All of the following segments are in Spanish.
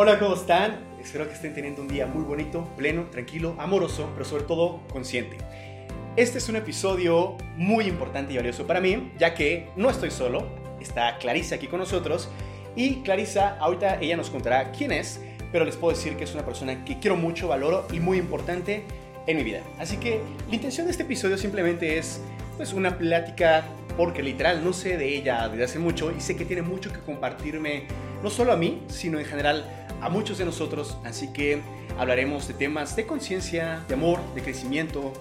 Hola, ¿cómo están? Espero que estén teniendo un día muy bonito, pleno, tranquilo, amoroso, pero sobre todo consciente. Este es un episodio muy importante y valioso para mí, ya que no estoy solo, está Clarisa aquí con nosotros y Clarisa ahorita ella nos contará quién es, pero les puedo decir que es una persona que quiero mucho, valoro y muy importante en mi vida. Así que la intención de este episodio simplemente es pues una plática porque literal no sé de ella desde hace mucho y sé que tiene mucho que compartirme, no solo a mí, sino en general a muchos de nosotros. Así que hablaremos de temas de conciencia, de amor, de crecimiento,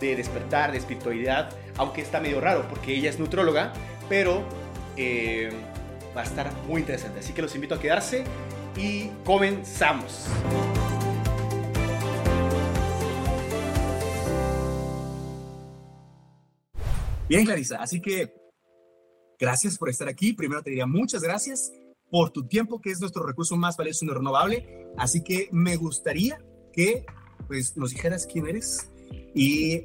de despertar, de espiritualidad, aunque está medio raro porque ella es nutróloga, pero eh, va a estar muy interesante. Así que los invito a quedarse y comenzamos. Bien, Clarisa, así que gracias por estar aquí. Primero te diría muchas gracias por tu tiempo, que es nuestro recurso más valioso y renovable. Así que me gustaría que pues, nos dijeras quién eres y,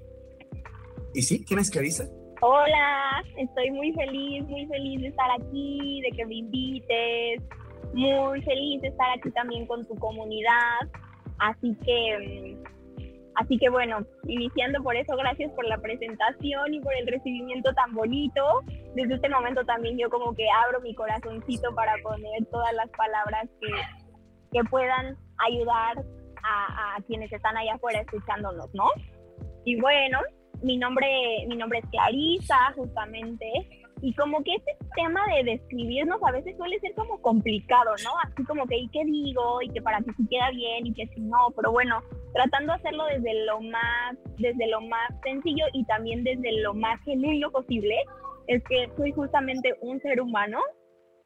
y sí, quién es Clarisa. Hola, estoy muy feliz, muy feliz de estar aquí, de que me invites, muy feliz de estar aquí también con tu comunidad. Así que mm, Así que bueno, iniciando por eso, gracias por la presentación y por el recibimiento tan bonito. Desde este momento también yo como que abro mi corazoncito para poner todas las palabras que, que puedan ayudar a, quienes están allá afuera escuchándonos, ¿no? Y bueno, mi nombre, mi nombre es Clarisa, justamente, y como que este tema de describirnos a veces suele ser como complicado, ¿no? Así como que, ¿y qué digo? Y que para que se queda bien y que si no, pero bueno, tratando de hacerlo desde lo más, desde lo más sencillo y también desde lo más genuino posible, es que soy justamente un ser humano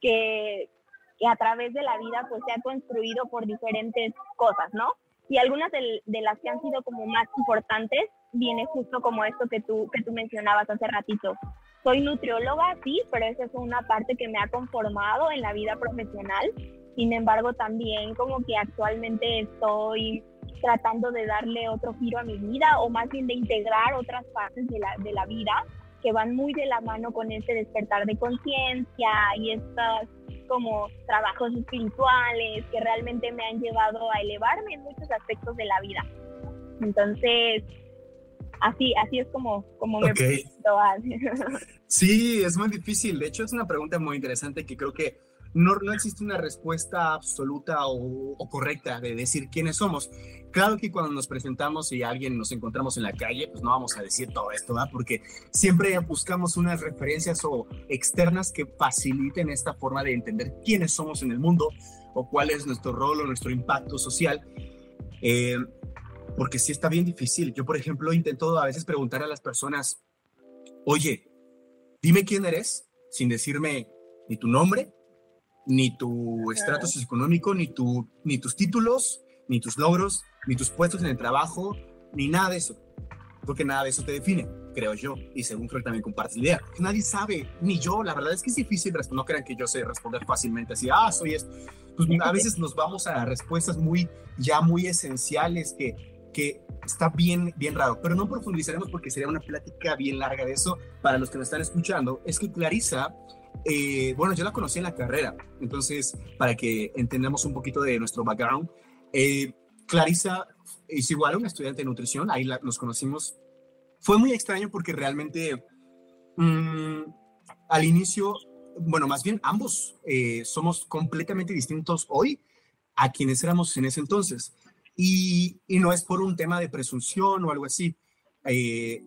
que, que a través de la vida pues se ha construido por diferentes cosas, ¿no? Y algunas de, de las que han sido como más importantes viene justo como esto que tú, que tú mencionabas hace ratito, soy nutrióloga, sí, pero esa es una parte que me ha conformado en la vida profesional. Sin embargo, también como que actualmente estoy tratando de darle otro giro a mi vida o más bien de integrar otras partes de la, de la vida que van muy de la mano con este despertar de conciencia y estos como trabajos espirituales que realmente me han llevado a elevarme en muchos aspectos de la vida. Entonces, así, así es como, como me okay. Sí, es muy difícil. De hecho, es una pregunta muy interesante que creo que no, no existe una respuesta absoluta o, o, correcta de decir quiénes somos. Claro que cuando nos presentamos y alguien nos encontramos en la calle, pues no vamos a decir todo esto, ¿verdad? Porque siempre buscamos unas referencias o externas que faciliten esta forma de entender quiénes somos en el mundo o cuál es nuestro rol o nuestro impacto social. Eh, porque sí está bien difícil. Yo, por ejemplo, intento a veces preguntar a las personas, oye, dime quién eres, sin decirme ni tu nombre, ni tu estrato socioeconómico, ni, tu, ni tus títulos, ni tus logros, ni tus puestos en el trabajo, ni nada de eso. Porque nada de eso te define, creo yo, y según creo que también compartes la idea. Nadie sabe, ni yo, la verdad es que es difícil no crean que yo sé responder fácilmente así, ah, soy esto. Pues a veces nos vamos a respuestas muy, ya muy esenciales que que está bien, bien raro, pero no profundizaremos porque sería una plática bien larga de eso para los que nos están escuchando. Es que Clarisa, eh, bueno, yo la conocí en la carrera, entonces para que entendamos un poquito de nuestro background, eh, Clarisa es igual una estudiante de nutrición, ahí nos conocimos. Fue muy extraño porque realmente mmm, al inicio, bueno, más bien ambos eh, somos completamente distintos hoy a quienes éramos en ese entonces. Y, no es por un tema de presunción o algo así, eh,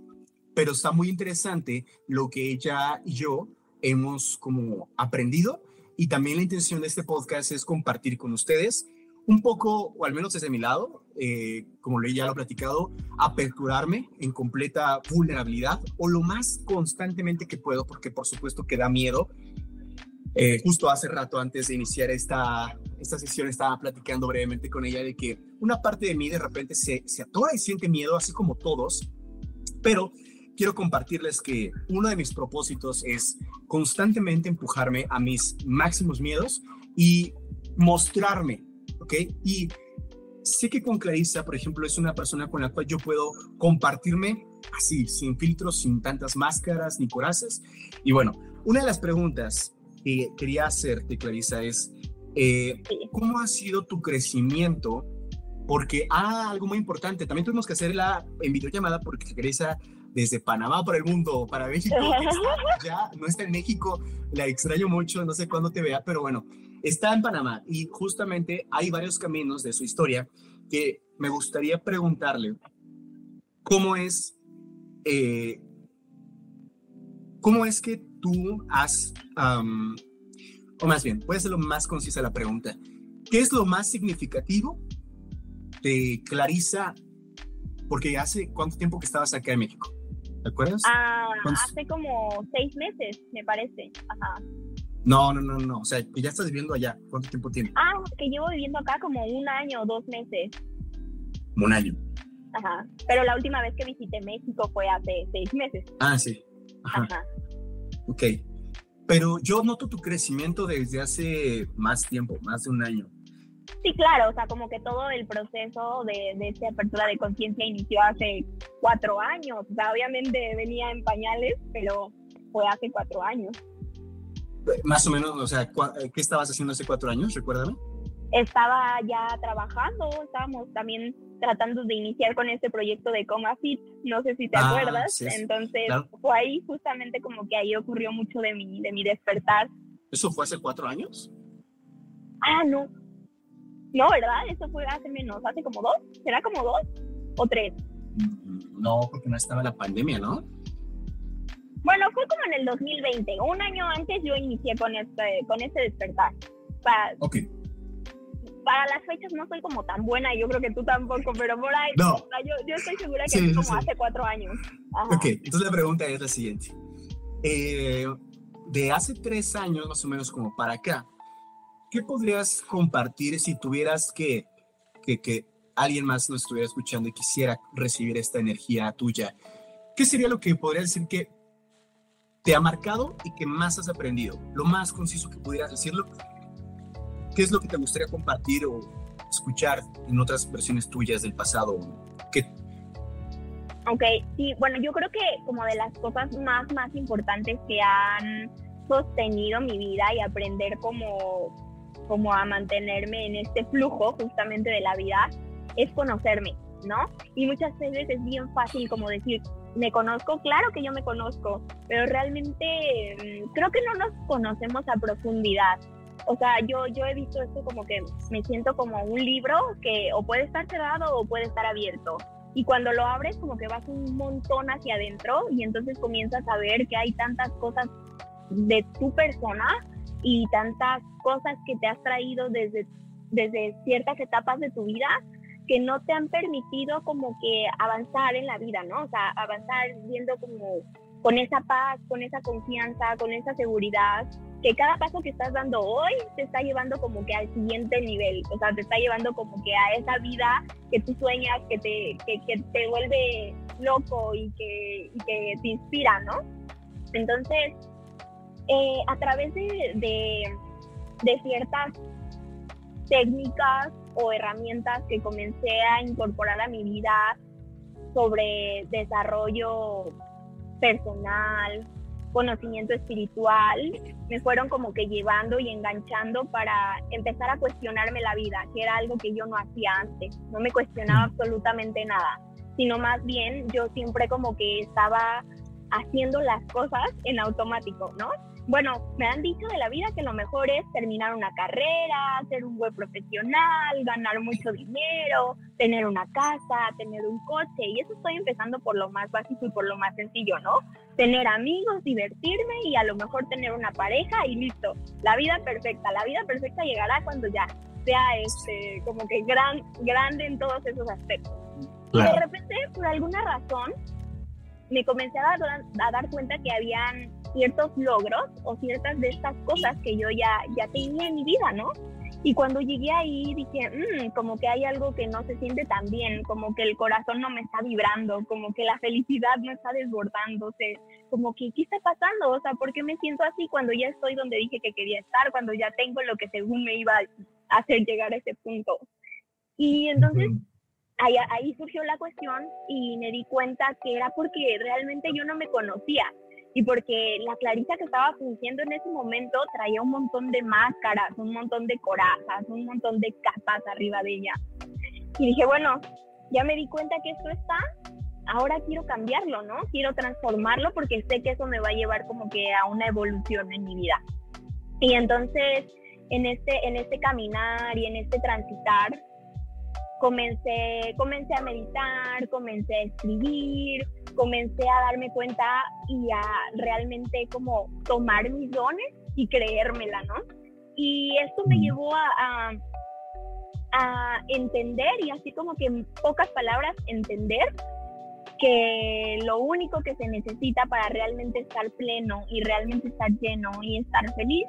pero está muy interesante lo que ella y yo hemos como aprendido y también la intención de este podcast es compartir con ustedes un poco, o al menos desde mi lado, eh, como ya lo he platicado, aperturarme en completa vulnerabilidad o lo más constantemente que puedo, porque por supuesto que da miedo eh, justo hace rato, antes de iniciar esta, esta sesión, estaba platicando brevemente con ella de que una parte de mí de repente se, se atora y siente miedo, así como todos, pero quiero compartirles que uno de mis propósitos es constantemente empujarme a mis máximos miedos y mostrarme, ¿ok? Y sé que con Clarissa, por ejemplo, es una persona con la cual yo puedo compartirme así, sin filtros, sin tantas máscaras ni corazas. Y bueno, una de las preguntas que quería hacerte, Clarisa, es Eh, ¿Cómo ha sido tu crecimiento? Porque, ah, algo muy importante, también tuvimos que hacer la en videollamada porque regresa desde Panamá para el mundo, para México. ya no está en México, la extraño mucho, no sé cuándo te vea, pero bueno, está en Panamá y justamente hay varios caminos de su historia que me gustaría preguntarle cómo es, eh, cómo es que tú has, o más bien, puede ser lo más concisa la pregunta, ¿qué es lo más significativo de Clarisa? Porque hace cuánto tiempo que estabas acá en México, ¿te acuerdas? Ah, hace como seis meses, me parece. Ajá. No, no, no, no. O sea, ya estás viviendo allá. ¿Cuánto tiempo tiene? Ah, que llevo viviendo acá como un año o dos meses. Un año. Ajá. Pero la última vez que visité México fue hace seis meses. Ah, sí. Ajá. Ok. Pero yo noto tu crecimiento desde hace más tiempo, más de un año. Sí, claro, o sea, como que todo el proceso de, de esta apertura de conciencia inició hace cuatro años. O sea, obviamente venía en pañales, pero fue hace cuatro años. Más o menos, o sea, ¿qué estabas haciendo hace cuatro años? Recuérdame. Estaba ya trabajando, estábamos también tratando de iniciar con este proyecto de Comafit, no sé si te ah, acuerdas, entonces fue ahí justamente como que ahí ocurrió mucho de mi, de mi despertar. ¿Eso fue hace cuatro años? Ah, no, no, ¿verdad? Eso fue hace menos, hace como dos, ¿será como dos o tres? Mm, no, porque no estaba la pandemia, ¿no? Bueno, fue como en el 2020. Un año antes yo inicié con este, con este despertar. Para, ok. Para las fechas no soy como tan buena, yo creo que tú tampoco, pero por ahí no. yo, yo, estoy segura que es como hace cuatro años. Ok, entonces la pregunta es la siguiente. Eh, de hace tres años más o menos como para acá, ¿qué podrías compartir si tuvieras que, que, que alguien más nos estuviera escuchando y quisiera recibir esta energía tuya? ¿Qué sería lo que podría decir que te ha marcado y que más has aprendido? Lo más conciso que pudieras decirlo. ¿Qué es lo que te gustaría compartir o escuchar en otras versiones tuyas del pasado? ¿Qué? Ok, sí, bueno, yo creo que como de las cosas más, más importantes que han sostenido mi vida y aprender como, como a mantenerme en este flujo justamente de la vida es conocerme, ¿no? Y muchas veces es bien fácil como decir, me conozco, claro que yo me conozco, pero realmente mm, creo que no nos conocemos a profundidad. O sea, yo, yo he visto esto como que me siento como un libro que o puede estar cerrado o puede estar abierto. Y cuando lo abres como que vas un montón hacia adentro y entonces comienzas a ver que hay tantas cosas de tu persona y tantas cosas que te has traído desde, desde ciertas etapas de tu vida que no te han permitido como que avanzar en la vida, ¿no? O sea, avanzar viendo como con esa paz, con esa confianza, con esa seguridad, que cada paso que estás dando hoy te está llevando como que al siguiente nivel, o sea, te está llevando como que a esa vida que tú sueñas, que te, que, te vuelve loco y que, te inspira, ¿no? Entonces, eh, a través de, de ciertas técnicas o herramientas que comencé a incorporar a mi vida sobre desarrollo personal, conocimiento espiritual, me fueron como que llevando y enganchando para empezar a cuestionarme la vida, que era algo que yo no hacía antes, no me cuestionaba absolutamente nada, sino más bien yo siempre como que estaba haciendo las cosas en automático, ¿no? Bueno, me han dicho de la vida que lo mejor es terminar una carrera, ser un buen profesional, ganar mucho dinero, tener una casa, tener un coche. Y eso estoy empezando por lo más básico y por lo más sencillo, ¿no? Tener amigos, divertirme y a lo mejor tener una pareja y listo. La vida perfecta. La vida perfecta llegará cuando ya sea este, como que gran, grande en todos esos aspectos. Y de repente, por alguna razón, me comencé a dar, a dar cuenta que habían ciertos logros o ciertas de estas cosas que yo ya, ya tenía en mi vida, ¿no? Y cuando llegué ahí dije, mmm, como que hay algo que no se siente tan bien, como que el corazón no me está vibrando, como que la felicidad no está desbordándose, como que, ¿qué está pasando? O sea, ¿por qué me siento así cuando ya estoy donde dije que quería estar, cuando ya tengo lo que según me iba a hacer llegar a ese punto? Y entonces... Ahí, surgió la cuestión y me di cuenta que era porque realmente yo no me conocía y porque la Clarisa que estaba fingiendo en ese momento traía un montón de máscaras, un montón de corazas, un montón de capas arriba de ella. Y dije, bueno, ya me di cuenta que esto está, ahora quiero cambiarlo, ¿no? Quiero transformarlo porque sé que eso me va a llevar como que a una evolución en mi vida. Y entonces, en este, en este caminar y en este transitar, comencé, comencé a meditar, comencé a escribir, comencé a darme cuenta y a realmente como tomar mis dones y creérmela, ¿no? Y esto me llevó a, a, entender y así como que en pocas palabras entender que lo único que se necesita para realmente estar pleno y realmente estar lleno y estar feliz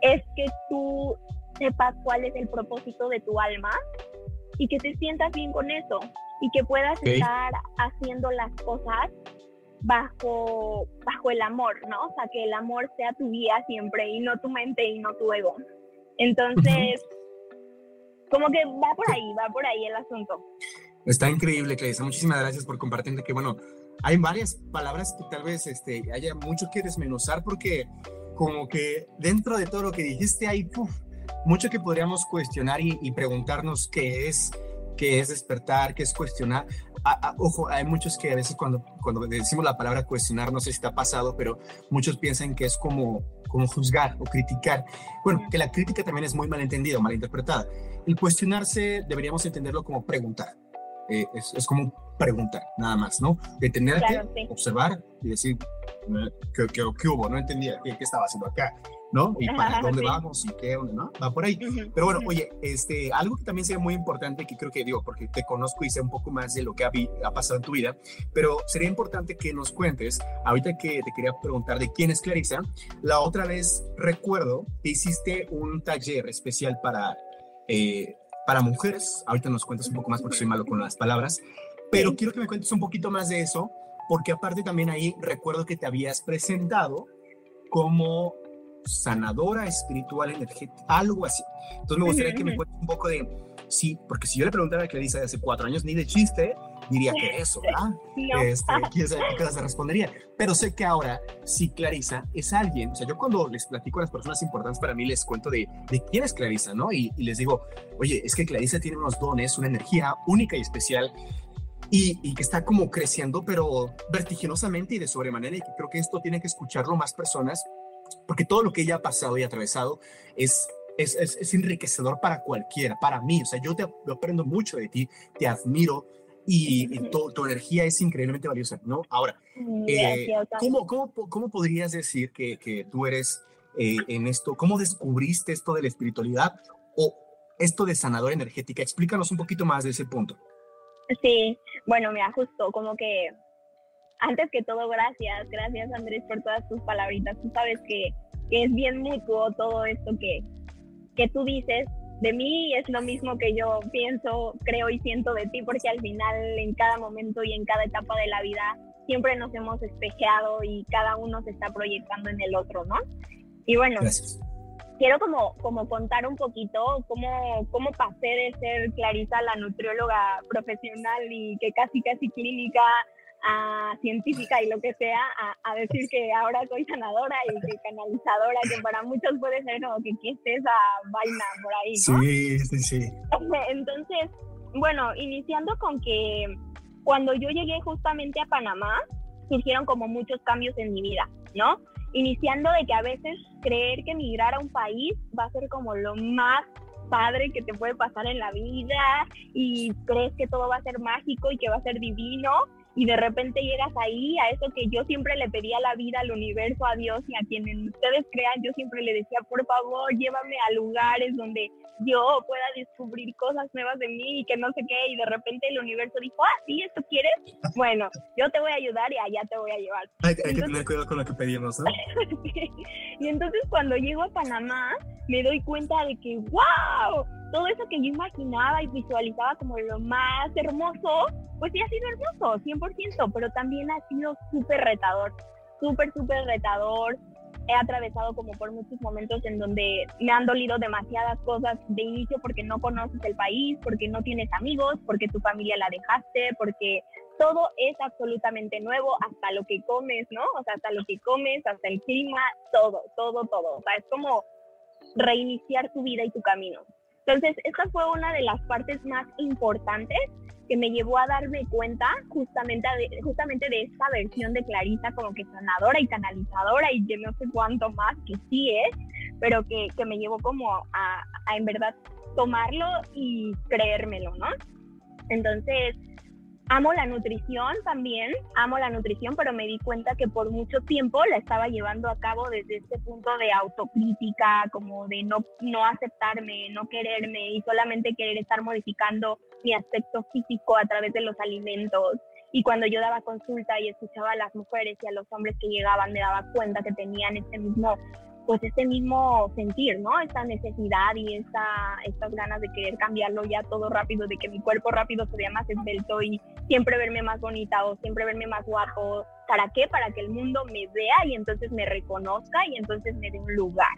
es que tú sepas cuál es el propósito de tu alma y que te sientas bien con eso y que puedas estar haciendo las cosas bajo, bajo el amor, ¿no? O sea, que el amor sea tu guía siempre y no tu mente y no tu ego. Entonces, como que va por ahí, va por ahí el asunto. Está increíble, Clarisa. Muchísimas gracias por compartir que, bueno, hay varias palabras que tal vez este, haya mucho que desmenuzar porque como que dentro de todo lo que dijiste hay mucho que podríamos cuestionar y, preguntarnos qué es, qué es despertar, qué es cuestionar. ojo, hay muchos que a veces cuando, cuando decimos la palabra cuestionar, no sé si está pasado, pero muchos piensan que es como, como juzgar o criticar. Bueno, que la crítica también es muy mal entendida, mal interpretada. El cuestionarse deberíamos entenderlo como preguntar. Eh, es, es, como preguntar, nada más, ¿no? Detenerte, observar y decir, ¿qué, qué, qué hubo? No entendía qué, qué estaba haciendo acá. ¿No? Y para dónde vamos y qué, ¿no? Va por ahí. Pero bueno, oye, este, algo que también sería muy importante, que creo que digo, porque te conozco y sé un poco más de lo que ha, ha pasado en tu vida, pero sería importante que nos cuentes, ahorita que te quería preguntar de quién es Clarisa, la otra vez recuerdo que hiciste un taller especial para, eh, para mujeres, ahorita nos cuentas un poco más porque soy malo con las palabras, pero quiero que me cuentes un poquito más de eso, porque aparte también ahí recuerdo que te habías presentado como sanadora espiritual energética, algo así. Entonces me gustaría que me cuentes un poco de, sí, porque si yo le preguntara a Clarisa de hace cuatro años, ni de chiste, diría que eso, ¿verdad? Este, quién sabe qué se respondería. Pero sé que ahora, sí, Clarisa es alguien, o sea, yo cuando les platico a las personas importantes para mí, les cuento de, de quién es Clarisa, ¿no? Y, y les digo, oye, es que Clarisa tiene unos dones, una energía única y especial y, y, que está como creciendo, pero vertiginosamente y de sobremanera, y creo que esto tiene que escucharlo más personas porque todo lo que ella ha pasado y atravesado es, es, es, enriquecedor para cualquiera, para mí. O sea, yo, te, aprendo mucho de ti, te admiro y, tu, energía es increíblemente valiosa, ¿no? Ahora, eh, ¿cómo, cómo, cómo, podrías decir que, que tú eres eh, en esto? ¿Cómo descubriste esto de la espiritualidad o esto de sanadora energética? Explícanos un poquito más de ese punto. Sí, bueno, me justo como que antes que todo, gracias, gracias Andrés por todas tus palabritas. Tú sabes que, que es bien mutuo todo esto que, que tú dices. De mí es lo mismo que yo pienso, creo y siento de ti, porque al final, en cada momento y en cada etapa de la vida, siempre nos hemos espejeado y cada uno se está proyectando en el otro, ¿no? Y bueno, quiero como, como contar un poquito cómo, cómo pasé de ser Clarisa, la nutrióloga profesional y que casi, casi clínica, a científica y lo que sea, a, decir que ahora soy sanadora y que canalizadora, que para muchos puede ser como que qué es esa vaina por ahí, ¿no? Sí, sí, sí. Entonces, bueno, iniciando con que cuando yo llegué justamente a Panamá, surgieron como muchos cambios en mi vida, ¿no? Iniciando de que a veces creer que emigrar a un país va a ser como lo más padre que te puede pasar en la vida y crees que todo va a ser mágico y que va a ser divino y de repente llegas ahí a eso que yo siempre le pedía a la vida, al universo, a Dios y a quienes ustedes crean, yo siempre le decía, por favor, llévame a lugares donde yo pueda descubrir cosas nuevas de mí y que no sé qué, y de repente el universo dijo, ah, sí, ¿esto quieres? Bueno, yo te voy a ayudar y allá te voy a llevar. Hay, que tener cuidado con lo que pedimos, ¿no? y entonces cuando llego a Panamá, me doy cuenta de que, wow, todo eso que yo imaginaba y visualizaba como lo más hermoso, pues sí ha sido hermoso, 100%, pero también ha sido súper retador, súper, súper retador. He atravesado como por muchos momentos en donde me han dolido demasiadas cosas de inicio porque no conoces el país, porque no tienes amigos, porque tu familia la dejaste, porque todo es absolutamente nuevo, hasta lo que comes, ¿no? O sea, hasta lo que comes, hasta el clima, todo, todo, todo. O sea, es como reiniciar tu vida y tu camino. Entonces, esta fue una de las partes más importantes que me llevó a darme cuenta justamente de, justamente de esta versión de Clarisa como que sanadora y canalizadora y que no sé cuánto más que sí es, pero que, me llevó como a en verdad tomarlo y creérmelo, ¿no? Entonces, amo la nutrición también, amo la nutrición, pero me di cuenta que por mucho tiempo la estaba llevando a cabo desde este punto de autocrítica, como de no, no aceptarme, no quererme y solamente querer estar modificando mi aspecto físico a través de los alimentos. Y cuando yo daba consulta y escuchaba a las mujeres y a los hombres que llegaban, me daba cuenta que tenían este mismo pues este mismo sentir, ¿no? Esta necesidad y esta, estas ganas de querer cambiarlo ya todo rápido, de que mi cuerpo rápido se vea más esbelto y siempre verme más bonita o siempre verme más guapo. ¿Para qué? Para que el mundo me vea y entonces me reconozca y entonces me dé un lugar.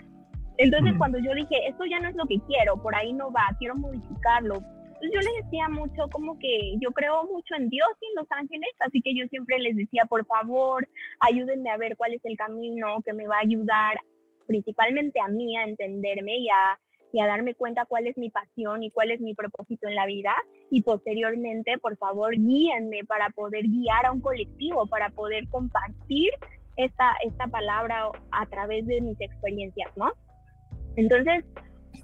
Entonces cuando yo dije, esto ya no es lo que quiero, por ahí no va, quiero modificarlo. Entonces yo les decía mucho como que yo creo mucho en Dios y en los ángeles, así que yo siempre les decía, por favor, ayúdenme a ver cuál es el camino que me va a ayudar principalmente a mí a entenderme y a, y a darme cuenta cuál es mi pasión y cuál es mi propósito en la vida. Y posteriormente, por favor, guíenme para poder guiar a un colectivo, para poder compartir esta, esta palabra a través de mis experiencias, ¿no? Entonces,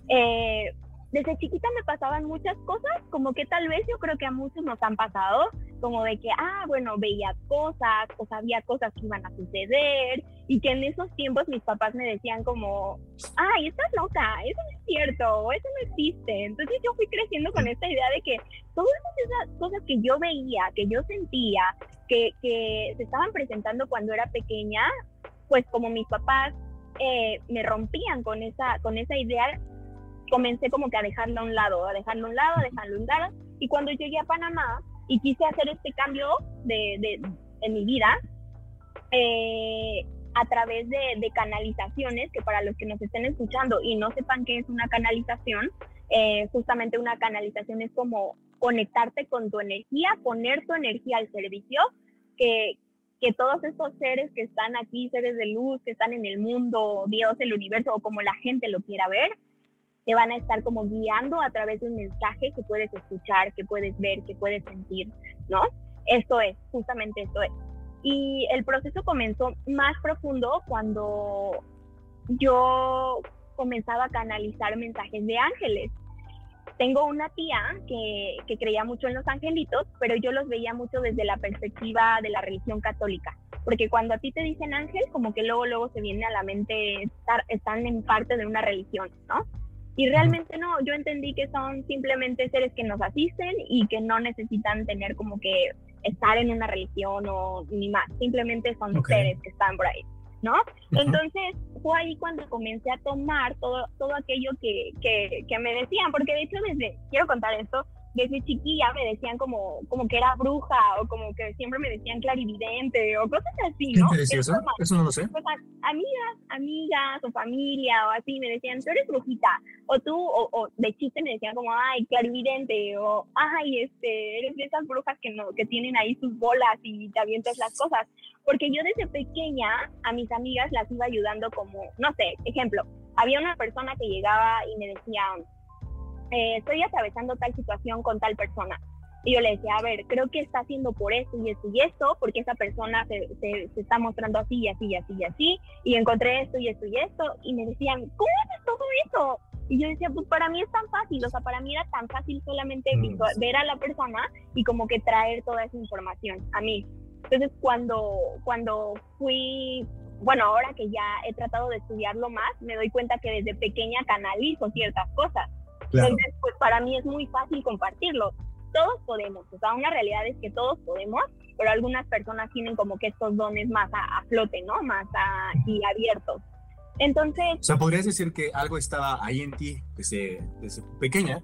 eh, desde chiquita me pasaban muchas cosas, como que tal vez yo creo que a muchos nos han pasado, como de que, ah, bueno, veía cosas o sabía cosas que iban a suceder y que en esos tiempos mis papás me decían como, ay, estás loca, eso no es cierto, eso no existe. Entonces yo fui creciendo con esta idea de que todas esas cosas que yo veía, que yo sentía, que, que se estaban presentando cuando era pequeña, pues como mis papás eh, me rompían con esa, con esa idea, comencé como que a dejarlo a un lado, a dejarlo a un lado, a dejarlo a un lado. Y cuando llegué a Panamá y quise hacer este cambio de, de en mi vida, eh, a través de, de, canalizaciones, que para los que nos estén escuchando y no sepan qué es una canalización, eh, justamente una canalización es como conectarte con tu energía, poner tu energía al servicio, que, que todos estos seres que están aquí, seres de luz, que están en el mundo, Dios, el universo, o como la gente lo quiera ver, te van a estar como guiando a través de un mensaje que puedes escuchar, que puedes ver, que puedes sentir, ¿no? Esto es, justamente esto es. Y el proceso comenzó más profundo cuando yo comenzaba a canalizar mensajes de ángeles. Tengo una tía que, que creía mucho en los angelitos, pero yo los veía mucho desde la perspectiva de la religión católica porque cuando a ti te dicen ángel, como que luego, luego se viene a la mente, estar, están en parte de una religión, ¿no? Y realmente no, yo entendí que son simplemente seres que nos asisten y que no necesitan tener como que estar en una religión o ni más, simplemente son seres que están por ahí, ¿no? Entonces fue ahí cuando comencé a tomar todo, todo aquello que, que, que me decían, porque de hecho desde, quiero contar esto, desde chiquilla me decían como, como que era bruja o como que siempre me decían clarividente o cosas así, ¿no? ¿Qué eso? Eso no lo sé. Pues, amigas, amigas o familia o así me decían, tú eres brujita o tú, o, de chiste me decían como, ay, clarividente o, ay, este, eres de esas brujas que, no, que tienen ahí sus bolas y te avientas las cosas. Porque yo desde pequeña a mis amigas las iba ayudando como, no sé, ejemplo, había una persona que llegaba y me decía, eh, estoy atravesando tal situación con tal persona. Y yo le decía, a ver, creo que está haciendo por esto y esto y esto, porque esa persona se, se, está mostrando así y así y así y así, y encontré esto y esto y esto, y me decían, ¿cómo haces todo eso? Y yo decía, pues para mí es tan fácil, o sea, para mí era tan fácil solamente mm. ver a la persona y como que traer toda esa información a mí. Entonces, cuando, cuando fui, bueno, ahora que ya he tratado de estudiarlo más, me doy cuenta que desde pequeña canalizo ciertas cosas. Entonces, pues para mí es muy fácil compartirlo. Todos podemos, o sea, una realidad es que todos podemos, pero algunas personas tienen como que estos dones más a, flote, ¿no? Más y abiertos. Entonces... O sea, podrías decir que algo estaba ahí en ti desde, desde pequeña,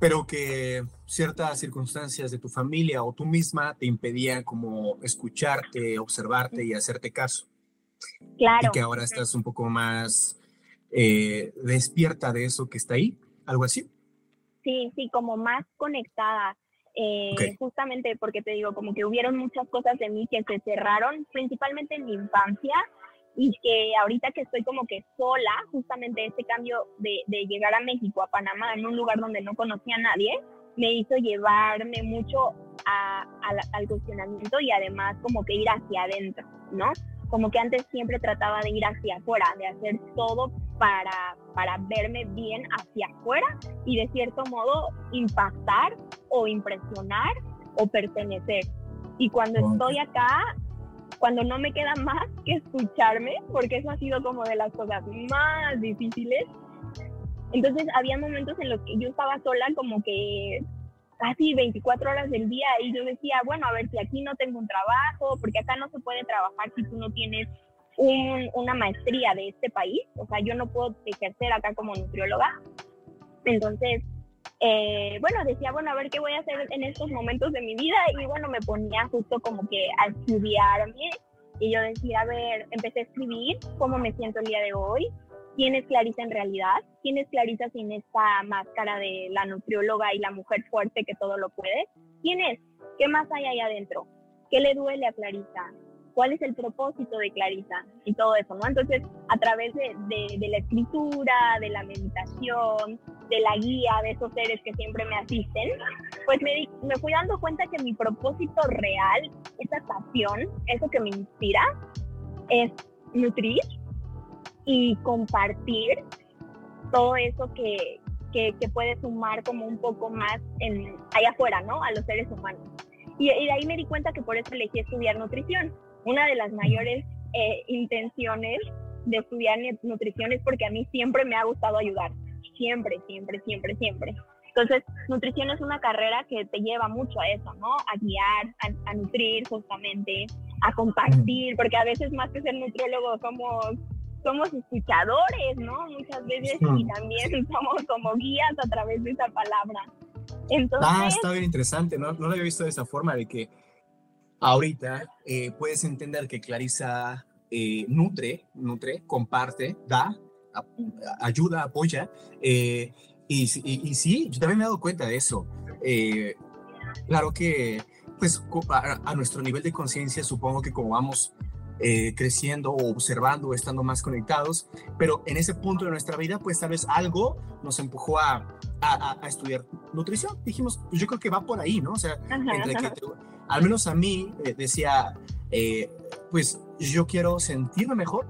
pero que ciertas circunstancias de tu familia o tú misma te impedían como escucharte, observarte y hacerte caso. Claro. Y que ahora estás un poco más eh, despierta de eso que está ahí algo así. Sí, sí, como más conectada. eh, justamente porque te digo, como que hubieron muchas cosas de mí que se cerraron, principalmente en mi infancia, y que ahorita que estoy como que sola, justamente este cambio de, llegar a México, a Panamá, en un lugar donde no conocía a nadie, me hizo llevarme mucho al cuestionamiento y además como que ir hacia adentro, ¿no? Como que antes siempre trataba de ir hacia afuera, de hacer todo para, para verme bien hacia afuera y de cierto modo impactar o impresionar o pertenecer. Y cuando estoy acá, cuando no me queda más que escucharme, porque eso ha sido como de las cosas más difíciles. Entonces había momentos en los que yo estaba sola como que casi 24 horas del día y yo decía, bueno, a ver si aquí no tengo un trabajo, porque acá no se puede trabajar si tú no tienes una maestría de este país, o sea, yo no puedo ejercer acá como nutrióloga. Entonces, eh, bueno, decía, bueno, a ver qué voy a hacer en estos momentos de mi vida y bueno, me ponía justo como que a estudiarme y yo decía, a ver, empecé a escribir cómo me siento el día de hoy, quién es Clarisa en realidad, quién es Clarisa sin esta máscara de la nutrióloga y la mujer fuerte que todo lo puede, quién es, qué más hay ahí adentro, qué le duele a Clarisa, cuál es el propósito de Clarisa y todo eso, ¿no? Entonces, a través de, de, la escritura, de la meditación, de la guía de esos seres que siempre me asisten, pues me, me fui dando cuenta que mi propósito real, esa pasión, eso que me inspira, es nutrir y compartir todo eso que, que, que, puede sumar como un poco más en, allá afuera, ¿no? A los seres humanos. Y, y, de ahí me di cuenta que por eso elegí estudiar nutrición una de las mayores eh, intenciones de estudiar nutrición es porque a mí siempre me ha gustado ayudar, siempre, siempre, siempre, siempre. Entonces, nutrición es una carrera que te lleva mucho a eso, ¿no? A guiar, a, nutrir justamente, a compartir, porque a veces más que ser nutriólogo somos somos escuchadores, ¿no? Muchas veces y también somos como guías a través de esa palabra. Entonces, ah, está bien interesante, ¿no? No lo había visto de esa forma, de que ahorita eh, puedes entender que Clarisa eh, nutre, nutre, comparte, da, ayuda, apoya. Eh, y, sí, yo también me he dado cuenta de eso. claro que, pues, a, nuestro nivel de conciencia, supongo que como vamos creciendo o observando, estando más conectados, pero en ese punto de nuestra vida, pues tal vez algo nos empujó a, a, estudiar nutrición. Dijimos, pues yo creo que va por ahí, ¿no? O sea, entre que al menos a mí, eh, decía, eh, pues yo quiero sentirme mejor,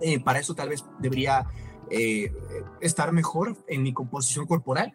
eh, para eso tal vez debería estar mejor en mi composición corporal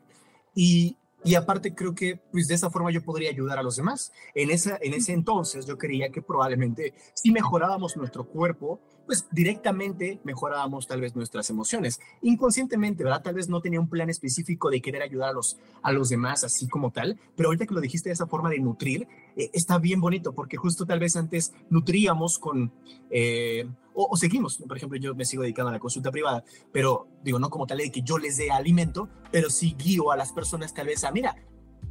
y, y, aparte creo que pues de esa forma yo podría ayudar a los demás. En, esa, en ese entonces yo creía que probablemente si mejorábamos nuestro cuerpo, pues directamente mejorábamos tal vez nuestras emociones. Inconscientemente, ¿verdad? Tal vez no tenía un plan específico de querer ayudar a los, a los demás así como tal, pero ahorita que lo dijiste de esa forma de nutrir, eh, está bien bonito porque justo tal vez antes nutríamos con... Eh, o, seguimos, por ejemplo, yo me sigo dedicando a la consulta privada, pero digo, no como tal de que yo les dé alimento, pero sí guío a las personas tal vez a, mira,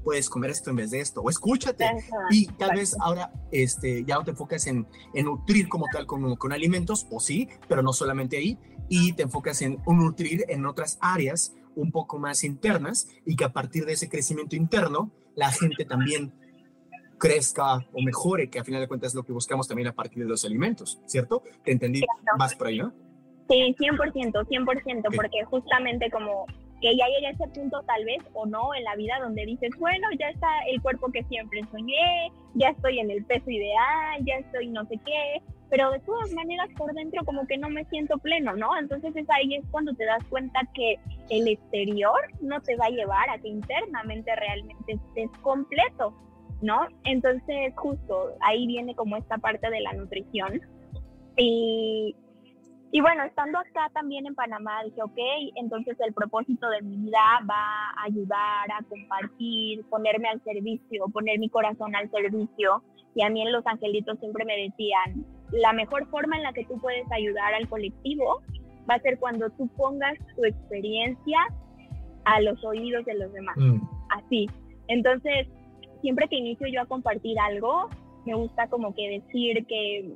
puedes comer esto en vez de esto, o escúchate. y tal vez ahora este, ya no te enfocas en, en nutrir como tal con, con, alimentos, o sí, pero no solamente ahí, y te enfocas en nutrir en otras áreas un poco más internas y que a partir de ese crecimiento interno, la gente también crezca o mejore, que a final de cuentas es lo que buscamos también a partir de los alimentos, ¿cierto? ¿Te entendí? Vas por ahí, ¿no? Sí, 100%, 100%, porque justamente como que ya llegué a ese punto tal vez o no en la vida donde dices, bueno, ya está el cuerpo que siempre soñé, ya estoy en el peso ideal, ya estoy no sé qué, pero de todas maneras por dentro como que no me siento pleno, ¿no? Entonces es ahí es cuando te das cuenta que el exterior no te va a llevar a que internamente realmente estés completo, ¿no? Entonces justo ahí viene como esta parte de la nutrición. Y y bueno, estando acá también en Panamá, dije, ok, entonces el propósito de mi vida va a ayudar a compartir, ponerme al servicio, poner mi corazón al servicio. Y a mí en Los Angelitos siempre me decían, la mejor forma en la que tú puedes ayudar al colectivo va a ser cuando tú pongas tu experiencia a los oídos de los demás. Mm. Así. Entonces, siempre que inicio yo a compartir algo, me gusta como que decir que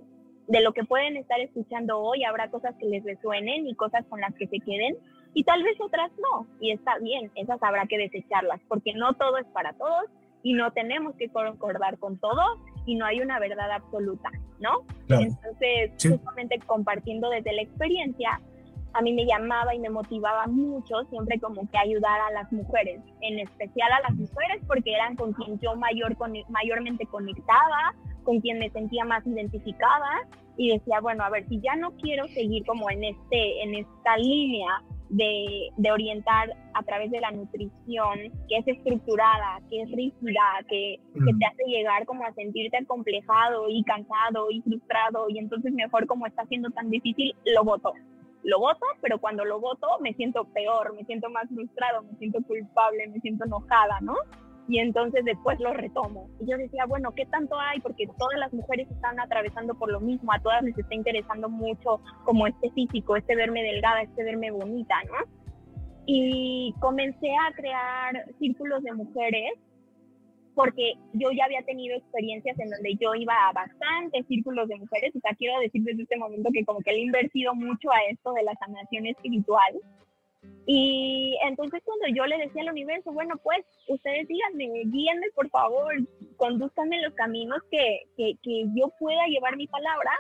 de lo que pueden estar escuchando hoy, habrá cosas que les resuenen y cosas con las que se queden y tal vez otras no. Y está bien, esas habrá que desecharlas porque no todo es para todos y no tenemos que concordar con todo y no hay una verdad absoluta, ¿no? Entonces, justamente compartiendo desde la experiencia, a mí me llamaba y me motivaba mucho siempre como que ayudar a las mujeres, en especial a las mujeres porque eran con quien yo mayor, mayormente conectaba, con quien me sentía más identificada y decía, bueno, a ver, si ya no quiero seguir como en, este, en esta línea de, de, orientar a través de la nutrición, que es estructurada, que es rígida, que, que, te hace llegar como a sentirte acomplejado y cansado y frustrado y entonces mejor como está siendo tan difícil, lo voto lo voto, pero cuando lo voto me siento peor, me siento más frustrado, me siento culpable, me siento enojada, ¿no? Y entonces después lo retomo. Y yo decía, bueno, ¿qué tanto hay? Porque todas las mujeres están atravesando por lo mismo, a todas les está interesando mucho como este físico, este verme delgada, este verme bonita, ¿no? Y comencé a crear círculos de mujeres porque yo ya había tenido experiencias en donde yo iba a bastantes círculos de mujeres, o sea, quiero decir desde este momento que como que le he invertido mucho a esto de la sanación espiritual. Y entonces cuando yo le decía al universo, bueno, pues ustedes díganme, guíenme por favor, conduzcanme los caminos que, que, que yo pueda llevar mi palabra,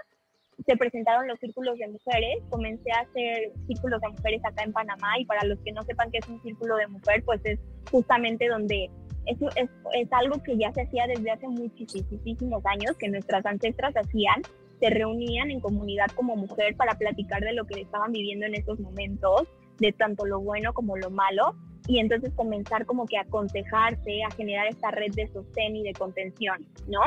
se presentaron los círculos de mujeres, comencé a hacer círculos de mujeres acá en Panamá y para los que no sepan qué es un círculo de mujer, pues es justamente donde eso es, es algo que ya se hacía desde hace muchísimos años, que nuestras ancestras hacían, se reunían en comunidad como mujer para platicar de lo que estaban viviendo en esos momentos, de tanto lo bueno como lo malo, y entonces comenzar como que a aconsejarse, a generar esta red de sostén y de contención, ¿no?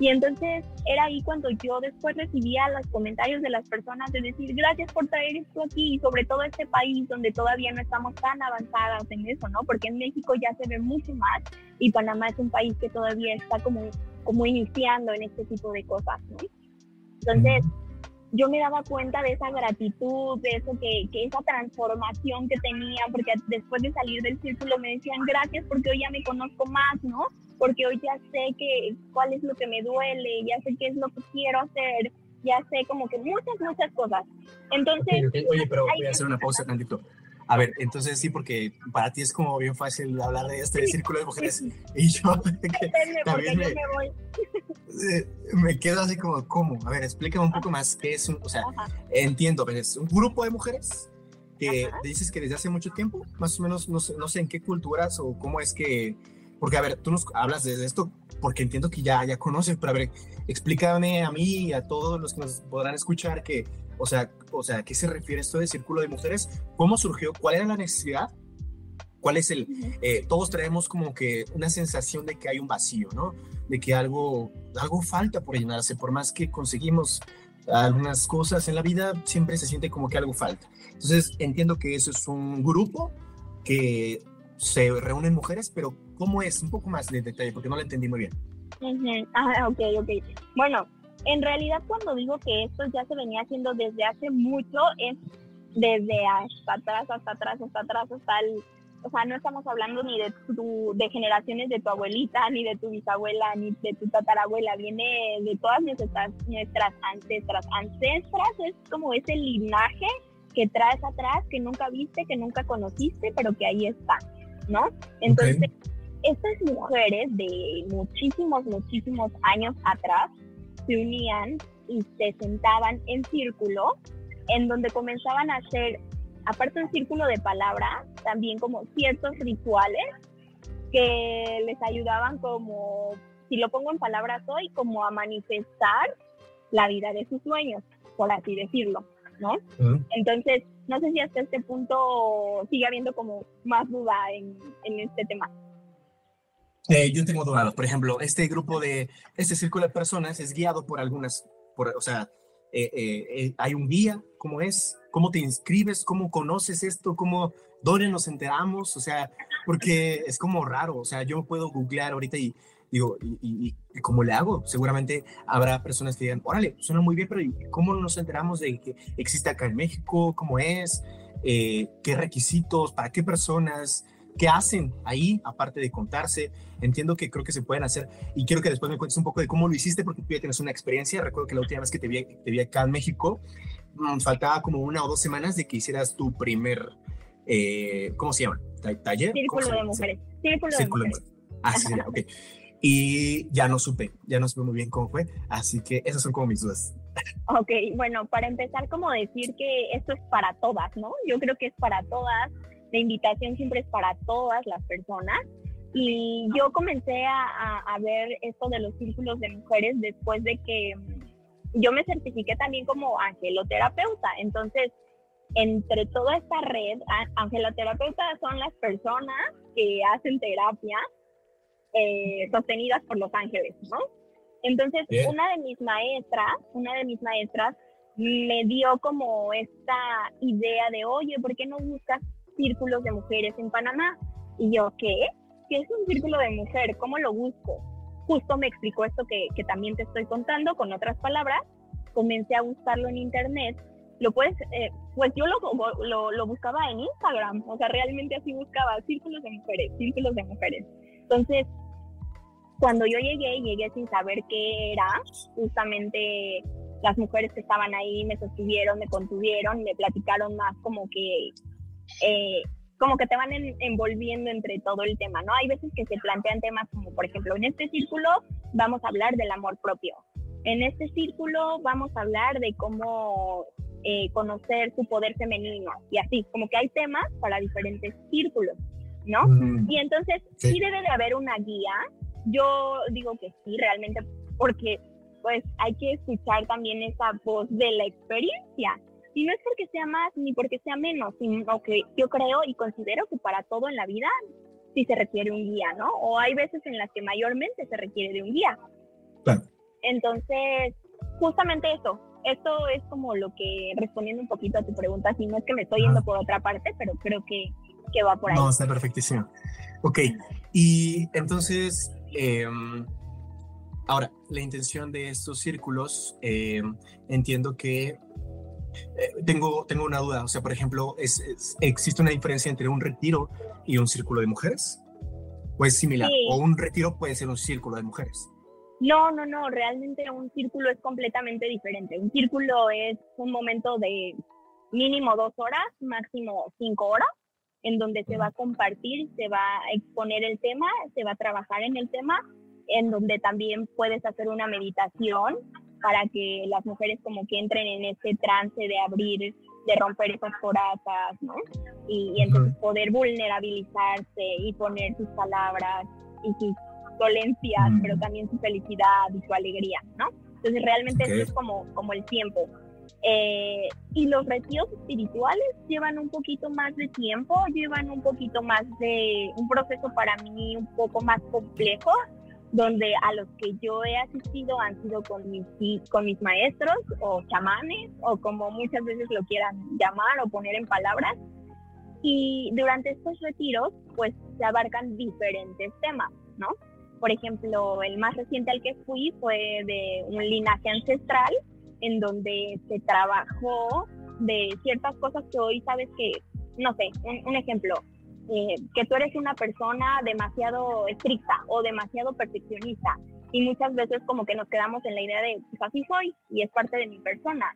Y entonces era ahí cuando yo después recibía los comentarios de las personas de decir gracias por traer esto aquí, sobre todo este país donde todavía no estamos tan avanzadas en eso, ¿no? Porque en México ya se ve mucho más y Panamá es un país que todavía está como, como iniciando en este tipo de cosas, ¿no? Entonces, yo me daba cuenta de esa gratitud, de eso que, que, esa transformación que tenía, porque después de salir del círculo me decían gracias porque hoy ya me conozco más, ¿no? Porque hoy ya sé que, cuál es lo que me duele, ya sé qué es lo que quiero hacer, ya sé como que muchas, muchas cosas. Entonces... Oye, pero voy a hacer una pausa tantito. A ver, entonces sí, porque para ti es como bien fácil hablar de este círculo de mujeres y yo también me, eh, me, quedo así como, ¿cómo? A ver, explícame un poco más qué es un, o sea, entiendo, pero es un grupo de mujeres que dices que desde hace mucho tiempo, más o menos, no sé, no sé en qué culturas o cómo es que, porque a ver, tú nos hablas de esto porque entiendo que ya, ya conoces, pero a ver, explícame a mí y a todos los que nos podrán escuchar que o sea, o sea, ¿a qué se refiere esto de círculo de mujeres? ¿Cómo surgió? ¿Cuál era la necesidad? ¿Cuál es el...? Eh, todos traemos como que una sensación de que hay un vacío, ¿no? De que algo, algo falta por llenarse, por más que conseguimos algunas cosas en la vida, siempre se siente como que algo falta. Entonces, entiendo que eso es un grupo que se reúnen mujeres, pero ¿cómo es? Un poco más de detalle, porque no lo entendí muy bien. Ah, ok, ok. Bueno, en realidad cuando digo que esto ya se venía haciendo desde hace mucho, es desde hasta atrás, hasta atrás, hasta atrás, hasta el... O sea, no estamos hablando ni de, tu, de generaciones de tu abuelita, ni de tu bisabuela, ni de tu tatarabuela. Viene de todas nuestras, nuestras ancestras. Ancestras es como ese linaje que traes atrás, que nunca viste, que nunca conociste, pero que ahí está, ¿no? Entonces, estas mujeres de muchísimos, muchísimos años atrás se unían y se sentaban en círculo, en donde comenzaban a hacer, aparte del círculo de palabra, también como ciertos rituales que les ayudaban como, si lo pongo en palabras hoy, como a manifestar la vida de sus sueños, por así decirlo, ¿no? Entonces, no sé si hasta este punto sigue habiendo como más duda en, en este tema. Eh, yo tengo dudas. Por ejemplo, este grupo de, este círculo de personas es guiado por algunas, por, o sea, eh, eh, hay un guía, ¿cómo es? ¿Cómo te inscribes? ¿Cómo conoces esto? ¿Cómo, dónde nos enteramos? O sea, porque es como raro, o sea, yo puedo googlear ahorita y digo, ¿y, y, cómo le hago? Seguramente habrá personas que digan, órale, suena muy bien, pero ¿cómo nos enteramos de que existe acá en México? ¿Cómo es? ¿Qué requisitos? ¿Para qué personas? ¿Qué hacen ahí, aparte de contarse? Entiendo que creo que se pueden hacer y quiero que después me cuentes un poco de cómo lo hiciste porque tú ya tienes una experiencia. Recuerdo que la última vez que te vi, te vi acá en México, mm, faltaba como una o dos semanas de que hicieras tu primer, eh, ¿cómo se llama? ¿Taller? Círculo de mujeres. Círculo, de mujeres. Así sería, ok. Y ya no supe, ya no supe muy bien cómo fue, así que esas son como mis dudas. Ok, bueno, para empezar, como decir que esto es para todas, ¿no? Yo creo que es para todas, la invitación siempre es para todas las personas. Y yo comencé a, a, ver esto de los círculos de mujeres después de que mm, yo me certifiqué también como angeloterapeuta. Entonces, entre toda esta red, angeloterapeutas son las personas que hacen terapia eh, sostenidas por los ángeles, ¿no? Entonces, una de mis maestras, una de mis maestras me dio como esta idea de, oye, ¿por qué no buscas círculos de mujeres en Panamá? Y yo, ¿qué? ¿Qué es un círculo de mujer? ¿Cómo lo busco? Justo me explicó esto que, que también te estoy contando con otras palabras. Comencé a buscarlo en internet. Lo puedes, eh, pues yo lo, lo, lo buscaba en Instagram, o sea, realmente así buscaba círculos de mujeres, círculos de mujeres. Entonces, cuando yo llegué, llegué sin saber qué era, justamente las mujeres que estaban ahí me sostuvieron, me contuvieron, me platicaron más como que, eh, como que te van envolviendo entre todo el tema, ¿no? Hay veces que se plantean temas como, por ejemplo, en este círculo vamos a hablar del amor propio. En este círculo vamos a hablar de cómo eh, conocer su poder femenino y así, como que hay temas para diferentes círculos, ¿no? Mm. Y entonces sí debe de haber una guía yo digo que sí, realmente, porque pues hay que escuchar también esa voz de la experiencia. Y no es porque sea más ni porque sea menos, sino que yo creo y considero que para todo en la vida sí se requiere un guía, ¿no? O hay veces en las que mayormente se requiere de un guía. Claro. Entonces, justamente eso, esto es como lo que, respondiendo un poquito a tu pregunta, si no es que me estoy yendo por otra parte, pero creo que, que va por ahí. No, está perfectísimo. Ok, y entonces, Em, ahora, la intención de estos círculos, em, entiendo que eh, tengo, tengo una duda. O sea, por ejemplo, es, ¿existe una diferencia entre un retiro y un círculo de mujeres? ¿O es similar? ¿O un retiro puede ser un círculo de mujeres? No, no, no, realmente un círculo es completamente diferente. Un círculo es un momento de mínimo dos horas, máximo cinco horas, en donde se va a compartir, se va a exponer el tema, se va a trabajar en el tema, en donde también puedes hacer una meditación para que las mujeres como que entren en ese trance de abrir, de romper esas corazas, ¿no? Y, entonces poder vulnerabilizarse y poner sus palabras y sus dolencias, pero también su felicidad y su alegría, ¿no? Entonces realmente eso es como, como el tiempo. Eh, y los retiros espirituales llevan un poquito más de tiempo, llevan un poquito más de un proceso para mí un poco más complejo, donde a los que yo he asistido han sido con mis, con mis maestros o chamanes o como muchas veces lo quieran llamar o poner en palabras. Y durante estos retiros pues se abarcan diferentes temas, ¿no? Por ejemplo, el más reciente al que fui fue de un linaje ancestral en donde se trabajó de ciertas cosas que hoy sabes que, no sé, un, ejemplo, eh, que tú eres una persona demasiado estricta o demasiado perfeccionista y muchas veces como que nos quedamos en la idea de, pues así soy y es parte de mi persona.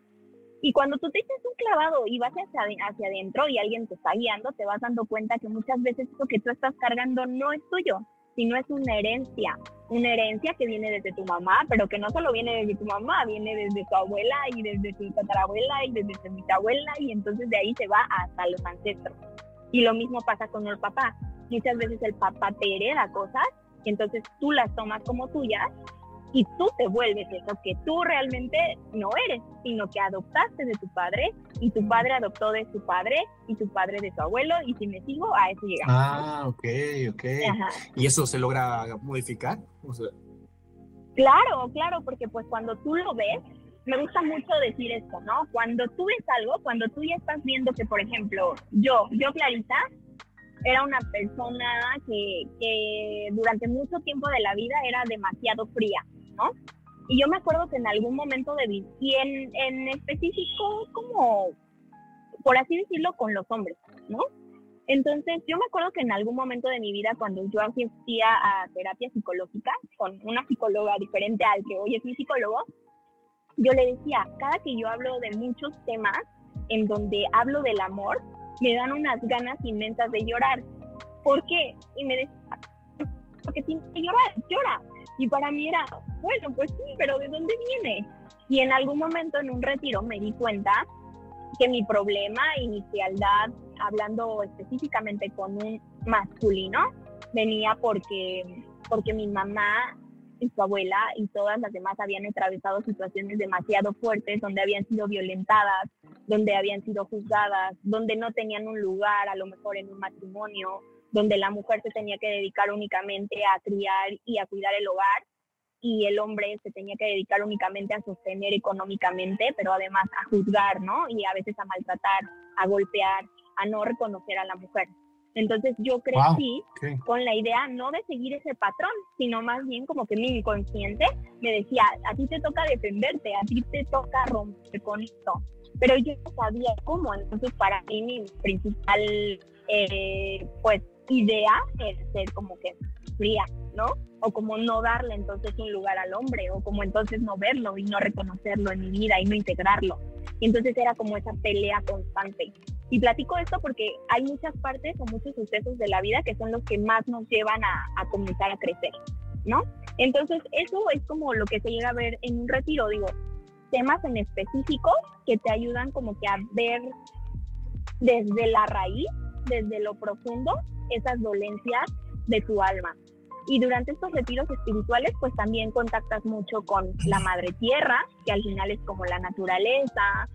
Y cuando tú te echas un clavado y vas hacia, hacia adentro y alguien te está guiando, te vas dando cuenta que muchas veces eso que tú estás cargando no es tuyo, sino es una herencia, una herencia que viene desde tu mamá, pero que no solo viene desde tu mamá, viene desde tu abuela y desde tu tatarabuela y desde tu bisabuela y entonces de ahí se va hasta los ancestros. Y lo mismo pasa con el papá. Muchas veces el papá te hereda cosas y entonces tú las tomas como tuyas y tú te vuelves eso que tú realmente no eres, sino que adoptaste de tu padre y tu padre adoptó de su padre y tu padre de su abuelo y si me sigo a eso llegamos. Ah, ok, ok. ¿Y eso se logra modificar? Claro, claro, porque pues cuando tú lo ves, me gusta mucho decir esto, ¿no? Cuando tú ves algo, cuando tú ya estás viendo que, por ejemplo, yo, yo Clarita, era una persona que, durante mucho tiempo de la vida era demasiado fría, y yo me acuerdo que en algún momento de mi, y en, en específico como, por así decirlo, con los hombres, ¿no? Entonces, yo me acuerdo que en algún momento de mi vida, cuando yo asistía a terapia psicológica con una psicóloga diferente al que hoy es mi psicólogo, yo le decía, cada que yo hablo de muchos temas en donde hablo del amor, me dan unas ganas inmensas de llorar. ¿Por qué? Y me decía, porque tiene que llorar, llora. Y para mí era, bueno, pues sí, pero ¿de dónde viene? Y en algún momento en un retiro me di cuenta que mi problema y mi fealdad, hablando específicamente con un masculino, venía porque, porque mi mamá y su abuela y todas las demás habían atravesado situaciones demasiado fuertes donde habían sido violentadas, donde habían sido juzgadas, donde no tenían un lugar a lo mejor en un matrimonio, donde la mujer se tenía que dedicar únicamente a criar y a cuidar el hogar y el hombre se tenía que dedicar únicamente a sostener económicamente, pero además a juzgar, ¿no? Y a veces a maltratar, a golpear, a no reconocer a la mujer. Entonces yo crecí con la idea no de seguir ese patrón, sino más bien como que mi inconsciente me decía, a ti te toca defenderte, a ti te toca romper con esto. Pero yo no sabía cómo, entonces para mí mi principal eh, pues idea era ser como que fría, ¿no? O como no darle entonces un lugar al hombre, o como entonces no verlo y no reconocerlo en mi vida y no integrarlo. Y entonces era como esa pelea constante. Y platico esto porque hay muchas partes o muchos sucesos de la vida que son los que más nos llevan a, a comenzar a crecer, ¿no? Entonces, eso es como lo que se llega a ver en un retiro, digo, temas en específico que te ayudan como que a ver desde la raíz, desde lo profundo, esas dolencias de tu alma. Y durante estos retiros espirituales, pues también contactas mucho con la madre tierra, que al final es como la naturaleza,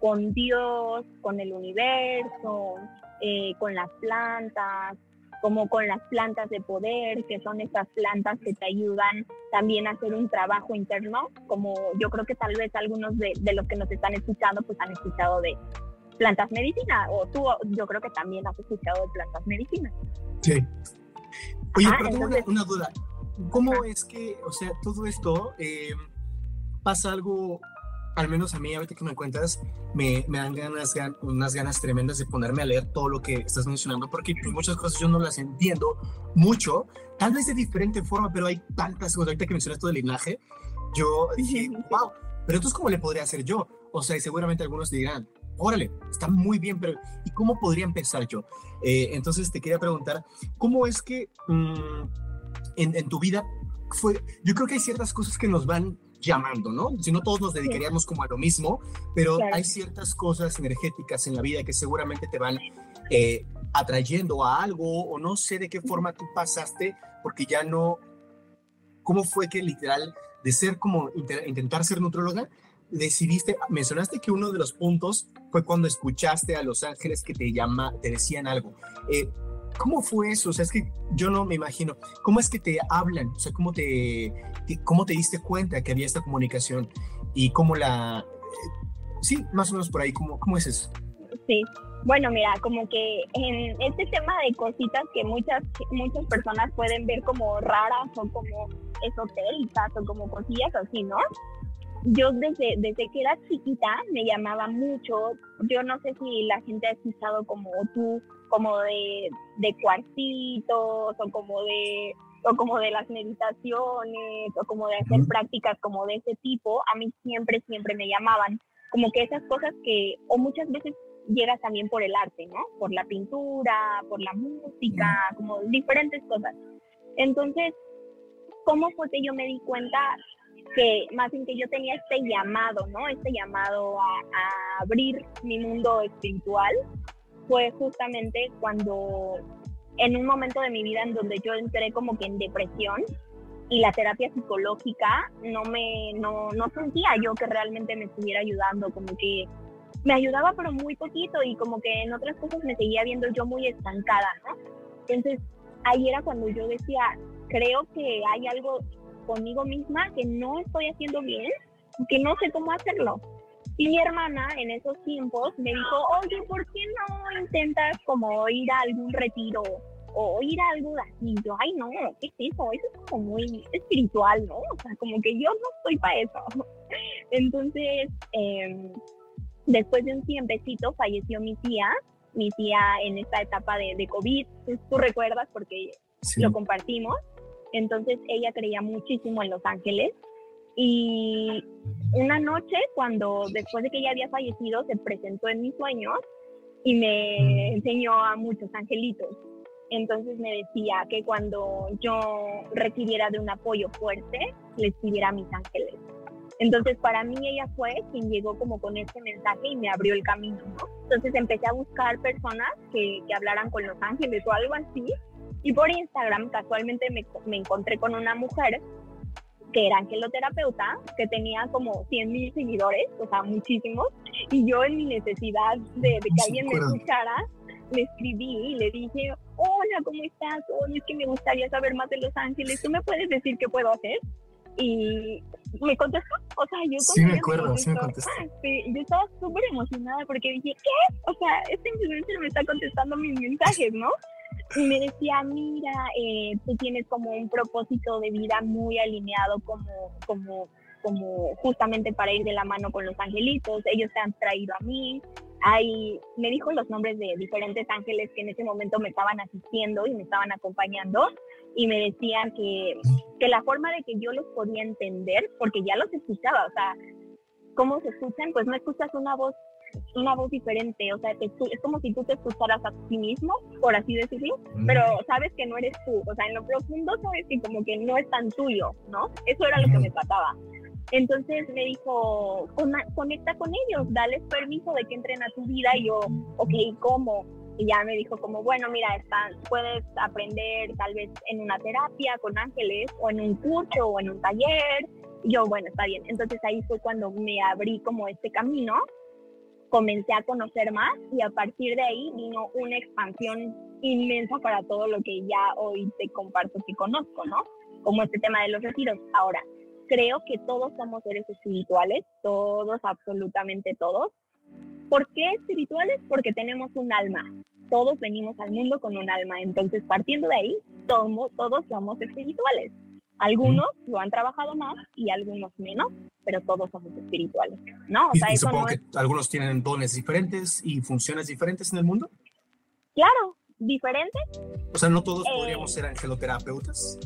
con Dios, con el universo, eh, con las plantas, como con las plantas de poder, que son esas plantas que te ayudan también a hacer un trabajo interno, como yo creo que tal vez algunos de, los que nos están escuchando pues han escuchado de plantas medicina, o tú yo creo que también has escuchado de plantas medicina. Sí. Oye, pero tengo una, duda. ¿Cómo es que, o sea, todo esto eh, pasa algo al menos a mí, ahorita que me cuentas, me, me dan ganas, unas ganas tremendas de ponerme a leer todo lo que estás mencionando, porque pues, muchas cosas yo no las entiendo mucho, tal vez de diferente forma, pero hay tantas cosas. Ahorita que mencionas todo el linaje, yo dije, wow, pero entonces, ¿cómo le podría hacer yo? O sea, seguramente algunos dirán, órale, está muy bien, pero ¿y cómo podría empezar yo? Eh, entonces, te quería preguntar, ¿cómo es que mm, en, en tu vida fue, yo creo que hay ciertas cosas que nos van llamando, ¿no? Si no todos nos dedicaríamos como a lo mismo, pero hay ciertas cosas energéticas en la vida que seguramente te van eh, atrayendo a algo o no sé de qué forma tú pasaste porque ya no, ¿cómo fue que literal de ser como intentar ser nutróloga, decidiste, mencionaste que uno de los puntos fue cuando escuchaste a los ángeles que te llama, te decían algo. Eh, ¿Cómo fue eso? O sea, es que yo no me imagino. ¿Cómo es que te hablan? O sea, ¿cómo te, cómo te diste cuenta que había esta comunicación? Y cómo la... Sí, más o menos por ahí. ¿Cómo, cómo es eso? Sí. Bueno, mira, como que en este tema de cositas que muchas, muchas personas pueden ver como raras o como esotéricas o como cosillas así, ¿no? yo desde, desde que era chiquita me llamaba mucho, yo no sé si la gente ha escuchado como tú, como de, de cuartitos o como de o como de las meditaciones o como de hacer prácticas como de ese tipo, a mí siempre, siempre me llamaban. Como que esas cosas que, o muchas veces llegas también por el arte, ¿no? Por la pintura, por la música, como diferentes cosas. Entonces, ¿cómo fue que yo me di cuenta que más bien que yo tenía este llamado, ¿no? Este llamado a, abrir mi mundo espiritual fue justamente cuando en un momento de mi vida en donde yo entré como que en depresión y la terapia psicológica no me no, no sentía yo que realmente me estuviera ayudando como que me ayudaba pero muy poquito y como que en otras cosas me seguía viendo yo muy estancada no entonces ahí era cuando yo decía creo que hay algo conmigo misma que no estoy haciendo bien, que no sé cómo hacerlo. Y mi hermana en esos tiempos me dijo, oye, ¿por qué no intentas como ir a algún retiro o ir a algo así? Yo, ay, no, ¿qué es eso? Eso es como muy espiritual, ¿no? O sea, como que yo no estoy para eso. Entonces, em, después de un tiempecito falleció mi tía, mi tía en esta etapa de, de COVID, tú recuerdas porque lo compartimos. Entonces ella creía muchísimo en Los Ángeles y una noche cuando después de que ella había fallecido se presentó en mis sueños y me enseñó a muchos angelitos. Entonces me decía que cuando yo requiriera de un apoyo fuerte, le escribiera a mis ángeles. Entonces para mí ella fue quien llegó como con este mensaje y me abrió el camino, ¿no? Entonces empecé a buscar personas que, que hablaran con los ángeles o algo así. Y por Instagram casualmente me, me encontré con una mujer que era angeloterapeuta, que tenía como 100 mil seguidores, o sea, muchísimos, y yo en mi necesidad de, de que alguien me escuchara, le escribí y le dije, hola, ¿cómo estás? Oye, es que me gustaría saber más de Los Ángeles, ¿tú me puedes decir qué puedo hacer? Y me contestó, o sea, yo sí me acuerdo, sí me contestó. Sí, yo estaba súper emocionada porque dije, ¿qué? O sea, este influencer me está contestando mis mensajes, ¿no? Y me decía, mira, eh, tú tienes como un propósito de vida muy alineado como, como, como justamente para ir de la mano con los angelitos, ellos te han traído a mí, Ahí me dijo los nombres de diferentes ángeles que en ese momento me estaban asistiendo y me estaban acompañando y me decían que, que la forma de que yo los podía entender, porque ya los escuchaba, o sea, ¿cómo se escuchan? Pues no escuchas una voz una voz diferente, o sea, es como si tú te escucharas a ti mismo, por así decirlo, pero sabes que no eres tú, o sea, en lo profundo sabes que como que no es tan tuyo, ¿no? Eso era lo que me trataba. Entonces me dijo, conecta con ellos, dales permiso de que entren a tu vida. Y yo, ok, ¿cómo? Y ya me dijo como, bueno, mira, están, puedes aprender tal vez en una terapia con ángeles o en un curso o en un taller. Y yo, bueno, está bien. Entonces ahí fue cuando me abrí como este camino, comencé a conocer más y a partir de ahí vino una expansión inmensa para todo lo que ya hoy te comparto que conozco, ¿no? Como este tema de los retiros. Ahora, creo que todos somos seres espirituales, todos, absolutamente todos. ¿Por qué espirituales? Porque tenemos un alma. Todos venimos al mundo con un alma. Entonces, partiendo de ahí, todos, todos somos espirituales. Algunos lo han trabajado más y algunos menos, pero todos somos espirituales, ¿no? O sea, y, supongo que algunos tienen dones diferentes y funciones diferentes en el mundo. Claro, diferentes. O sea, no todos podríamos eh, ser angeloterapeutas.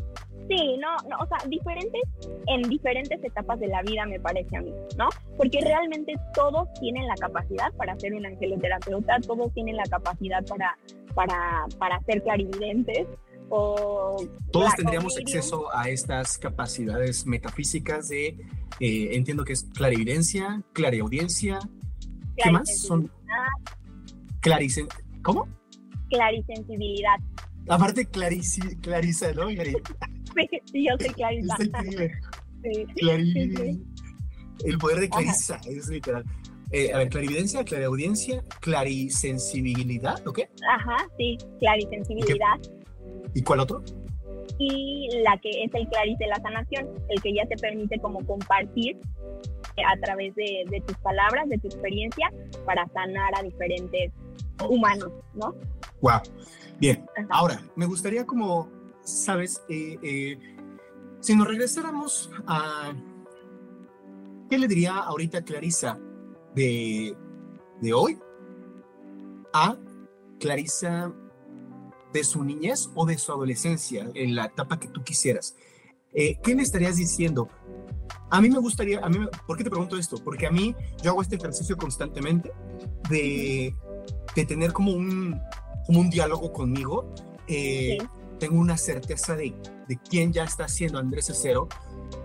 Sí, no, no, o sea, diferentes en diferentes etapas de la vida me parece a mí, ¿no? Porque realmente todos tienen la capacidad para ser un angeloterapeuta, todos tienen la capacidad para, para, para ser clarividentes, o todos tendríamos acceso a estas capacidades metafísicas de, eh, entiendo que es clarividencia, clariaudiencia, ¿qué más? Son claricen ¿cómo? Clarisensibilidad. Aparte clarici, clarisa, ¿no? sí, yo soy Clarisa. Sí. El poder de Clarisa, es literal. Eh, a ver, clarividencia, clariaudiencia, clarisensibilidad, ¿ok? Ajá, sí, clarisensibilidad. ¿Y cuál otro? Y la que es el claris de la sanación, el que ya te permite como compartir eh, a través de, de tus palabras, de tu experiencia, para sanar a diferentes humanos, ¿no? Wow. Bien, ahora, me gustaría como sabes, eh, eh, si nos regresáramos a, ¿qué le diría ahorita Clarisa de, de hoy a Clarisa de su niñez o de su adolescencia, en la etapa que tú quisieras? Eh, ¿Qué le estarías diciendo? A mí me gustaría, a mí, ¿por qué te pregunto esto? Porque a mí yo hago este ejercicio constantemente de, de tener como un, como un diálogo conmigo. Eh, tengo una certeza de, de quién ya está siendo Andrés Cero.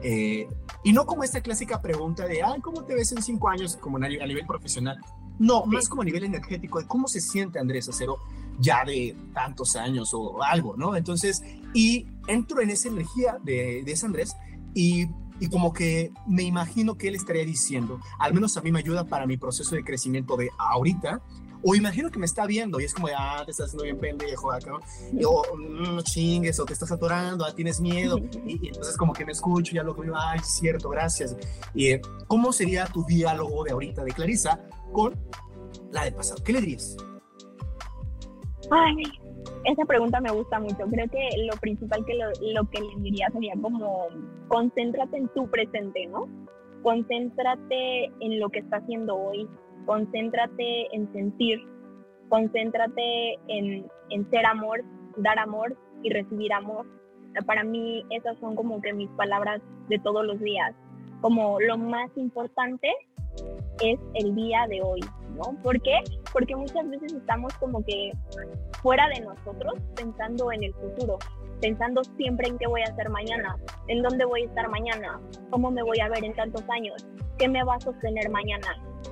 Eh, y no como esta clásica pregunta de, ay, ¿cómo te ves en cinco años como a nivel profesional? No, más como a nivel energético, de cómo se siente Andrés Acero ya de tantos años o algo, ¿no? Entonces, y entro en esa energía de, de ese Andrés y, y, como que me imagino que él estaría diciendo, al menos a mí me ayuda para mi proceso de crecimiento de ahorita, o imagino que me está viendo y es como ah, te estás haciendo bien pendejo acá, o no chingues, o te estás atorando, ah, tienes miedo. Y, entonces como que me escucho, ya lo digo, ay, cierto, gracias. Y eh, ¿cómo sería tu diálogo de ahorita de Clarisa con la del pasado? ¿Qué le dirías? Ay, esa pregunta me gusta mucho. Creo que lo principal que lo, lo, que le diría sería como concéntrate en tu presente, ¿no? Concéntrate en lo que está haciendo hoy, concéntrate en sentir, concéntrate en, en ser amor, dar amor y recibir amor. Para mí esas son como que mis palabras de todos los días. Como lo más importante es el día de hoy. ¿no? ¿Por qué? Porque muchas veces estamos como que fuera de nosotros pensando en el futuro, pensando siempre en qué voy a hacer mañana, en dónde voy a estar mañana, cómo me voy a ver en tantos años, qué me va a sostener mañana.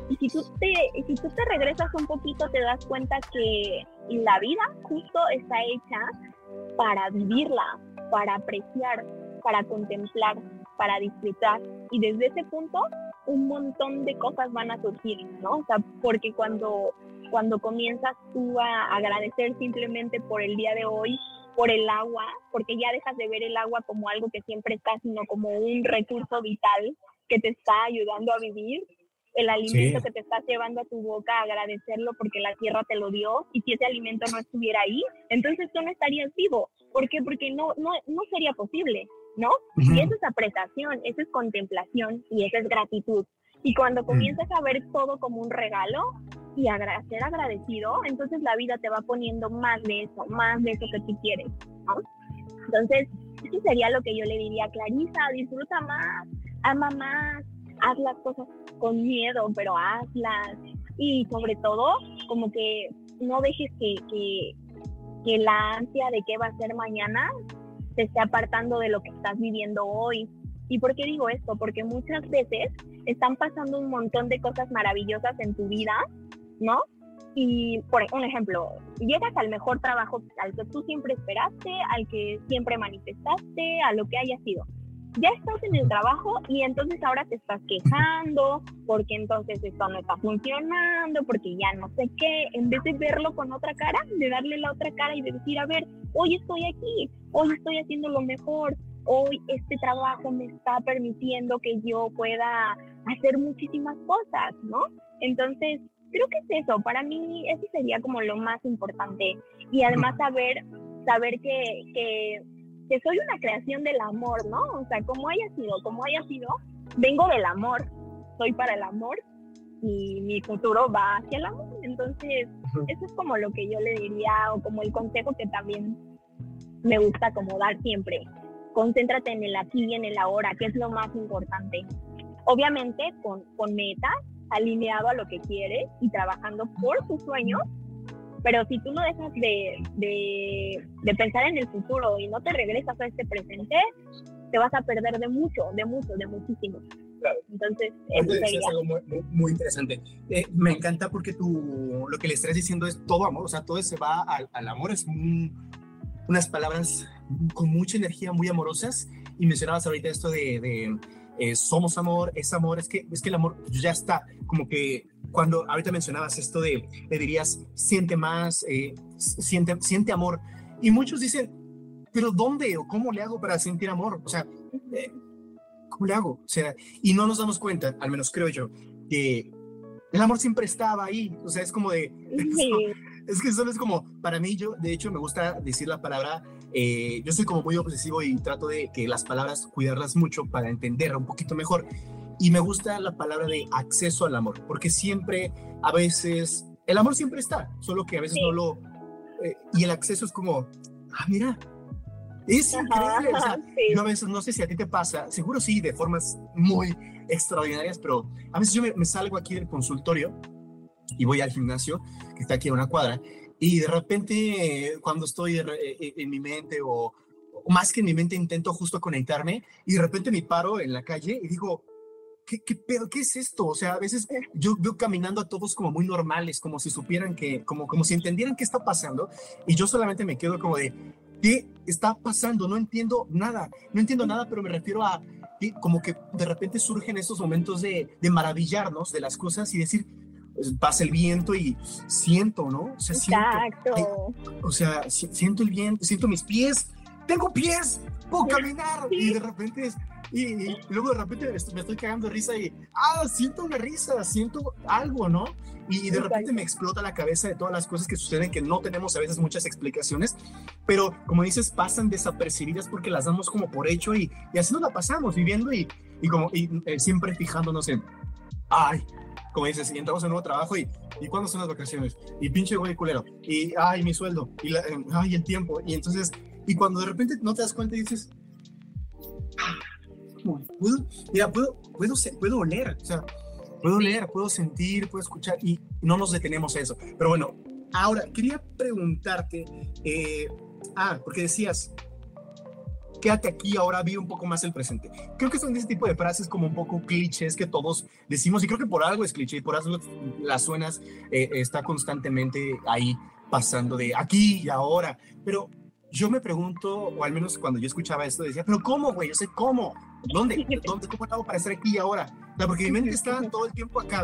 Y si tú te, si tú te regresas un poquito, te das cuenta que la vida justo está hecha para vivirla, para apreciar, para contemplar, para disfrutar. Y desde ese punto, un montón de cosas van a surgir, ¿no? O sea, porque cuando, cuando comienzas tú a agradecer simplemente por el día de hoy, por el agua, porque ya dejas de ver el agua como algo que siempre está, sino como un recurso vital que te está ayudando a vivir, el alimento que te estás llevando a tu boca, agradecerlo porque la tierra te lo dio, y si ese alimento no estuviera ahí, entonces tú no estarías vivo. ¿Por qué? Porque no, no, no sería posible, ¿no? Y eso es apreciación, eso es contemplación y eso es gratitud. Y cuando mm. comienzas a ver todo como un regalo y a ser agradecido, entonces la vida te va poniendo más de eso, más de eso que tú quieres, ¿no? Entonces, eso sería lo que yo le diría a Clarisa, disfruta más, ama más, haz las cosas con miedo, pero hazlas. Y sobre todo, como que no dejes que, que, que la ansia de qué va a ser mañana te esté apartando de lo que estás viviendo hoy. ¿Y por qué digo esto? Porque muchas veces están pasando un montón de cosas maravillosas en tu vida, ¿no? Y por un ejemplo, llegas al mejor trabajo al que tú siempre esperaste, al que siempre manifestaste, a lo que haya sido ya estás en el trabajo y entonces ahora te estás quejando porque entonces esto no está funcionando, porque ya no sé qué, en vez de verlo con otra cara, de darle la otra cara y de decir, a ver, hoy estoy aquí, hoy estoy haciendo lo mejor, hoy este trabajo me está permitiendo que yo pueda hacer muchísimas cosas, ¿no? Entonces, creo que es eso, para mí eso sería como lo más importante y además saber, saber que, que que soy una creación del amor, ¿no? O sea, como haya sido, como haya sido, vengo del amor, soy para el amor y mi futuro va hacia el amor. Entonces, eso es como lo que yo le diría o como el consejo que también me gusta como dar siempre. Concéntrate en el aquí y en el ahora, que es lo más importante. Obviamente con, con metas, alineado a lo que quieres y trabajando por tus sueños, pero si tú no dejas de, de, pensar en el futuro y no te regresas a este presente, te vas a perder de mucho, de mucho, de muchísimo. Claro. Entonces, eso sería. es algo muy, interesante. Eh, me encanta porque tú lo que le estás diciendo es todo amor, o sea, todo se va al, al amor, es unas palabras con mucha energía, muy amorosas. Y mencionabas ahorita esto de, de eh, somos amor, es amor, es que, es que el amor ya está, como que cuando ahorita mencionabas esto de, le dirías, siente más, eh, siente, siente amor, y muchos dicen, pero ¿dónde o cómo le hago para sentir amor? O sea, eh, ¿cómo le hago? O sea, y no nos damos cuenta, al menos creo yo, que el amor siempre estaba ahí, o sea, es como de... Es, que solo es como, para mí, yo, de hecho, me gusta decir la palabra eh, yo soy como muy obsesivo y trato de que las palabras cuidarlas mucho para entender un poquito mejor. Y me gusta la palabra de acceso al amor, porque siempre, a veces, el amor siempre está, solo que a veces no lo... Eh, y el acceso es como, ah, mira, es increíble. Yo a veces, no sé si a ti te pasa, seguro sí, de formas muy extraordinarias, pero a veces yo me, me salgo aquí del consultorio y voy al gimnasio, que está aquí a una cuadra, y de repente, cuando estoy eh, en mi mente o, más que en mi mente, intento justo conectarme y de repente me paro en la calle y digo, ¿qué, qué pedo? ¿Qué es esto? O sea, a veces yo veo caminando a todos como muy normales, como si supieran que, como, como si entendieran qué está pasando y yo solamente me quedo como de, ¿qué está pasando? No entiendo nada, no entiendo nada, pero me refiero a como que de repente surgen esos momentos de, de maravillarnos de las cosas y decir, pues, pasa el viento y siento, ¿no? O sea, Siento, o sea, siento el viento, siento mis pies, tengo pies, puedo caminar y de repente y, luego de repente me estoy cagando de risa y, ah, siento una risa, siento algo, ¿no? Y, de repente me explota la cabeza de todas las cosas que suceden que no tenemos a veces muchas explicaciones, pero como dices, pasan desapercibidas porque las damos como por hecho y, y así nos la pasamos viviendo y, y como y, eh, siempre fijándonos en, ay, como dices, y entramos en un nuevo trabajo y, ¿y cuándo son las vacaciones? Y pinche güey culero, y ay, mi sueldo, y la, ay, el tiempo, y entonces, y cuando de repente no te das cuenta y dices, ah, puedo, mira, puedo, puedo, puedo oler, o sea, puedo leer, puedo sentir, puedo escuchar, y, no nos detenemos a eso. Pero bueno, ahora quería preguntarte, eh, ah, porque decías, quédate aquí, ahora vive un poco más el presente. Creo que son ese tipo de frases como un poco clichés que todos decimos y creo que por algo es cliché y por algo las suenas eh, está constantemente ahí pasando de aquí y ahora. Pero yo me pregunto, o al menos cuando yo escuchaba esto, decía, pero ¿cómo, güey? Yo sé cómo. ¿Dónde? ¿Dónde? ¿Cómo hago para estar aquí y ahora? porque mi mente está todo el tiempo acá,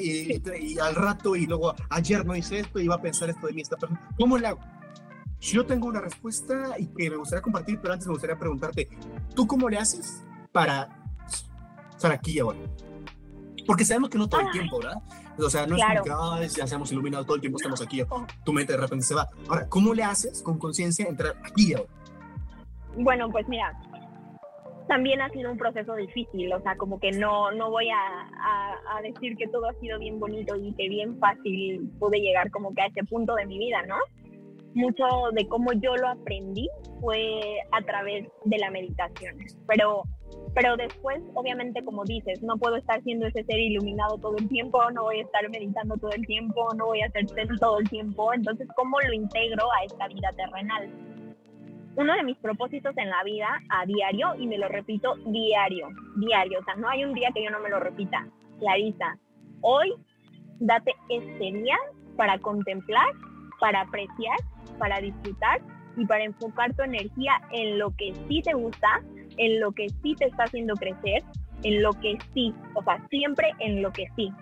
y, al rato, y luego ayer no hice esto, y iba a pensar esto de mí, esta persona. ¿Cómo le hago? Yo tengo una respuesta y que me gustaría compartir, pero antes me gustaría preguntarte, ¿tú cómo le haces para estar aquí ahora? Porque sabemos que no todo el tiempo, ¿verdad? O sea, no es como que ah, ya seamos iluminados todo el tiempo, estamos aquí, tu mente de repente se va. Ahora, ¿cómo le haces con conciencia entrar aquí ahora? Bueno, pues mira, también ha sido un proceso difícil, o sea, como que no, no voy a, a, decir que todo ha sido bien bonito y que bien fácil pude llegar como que a ese punto de mi vida, ¿no? mucho de cómo yo lo aprendí fue a través de la meditación. Pero, pero después, obviamente, como dices, no puedo estar siendo ese ser iluminado todo el tiempo, no voy a estar meditando todo el tiempo, no voy a hacer todo el tiempo. Entonces, ¿cómo lo integro a esta vida terrenal? Uno de mis propósitos en la vida a diario, y me lo repito diario, diario, o sea, no hay un día que yo no me lo repita, Clarisa, hoy date este día para contemplar, para apreciar para disfrutar y para enfocar tu energía en lo que sí te gusta, en lo que sí te está haciendo crecer, en lo que sí, o sea, siempre en lo que sí.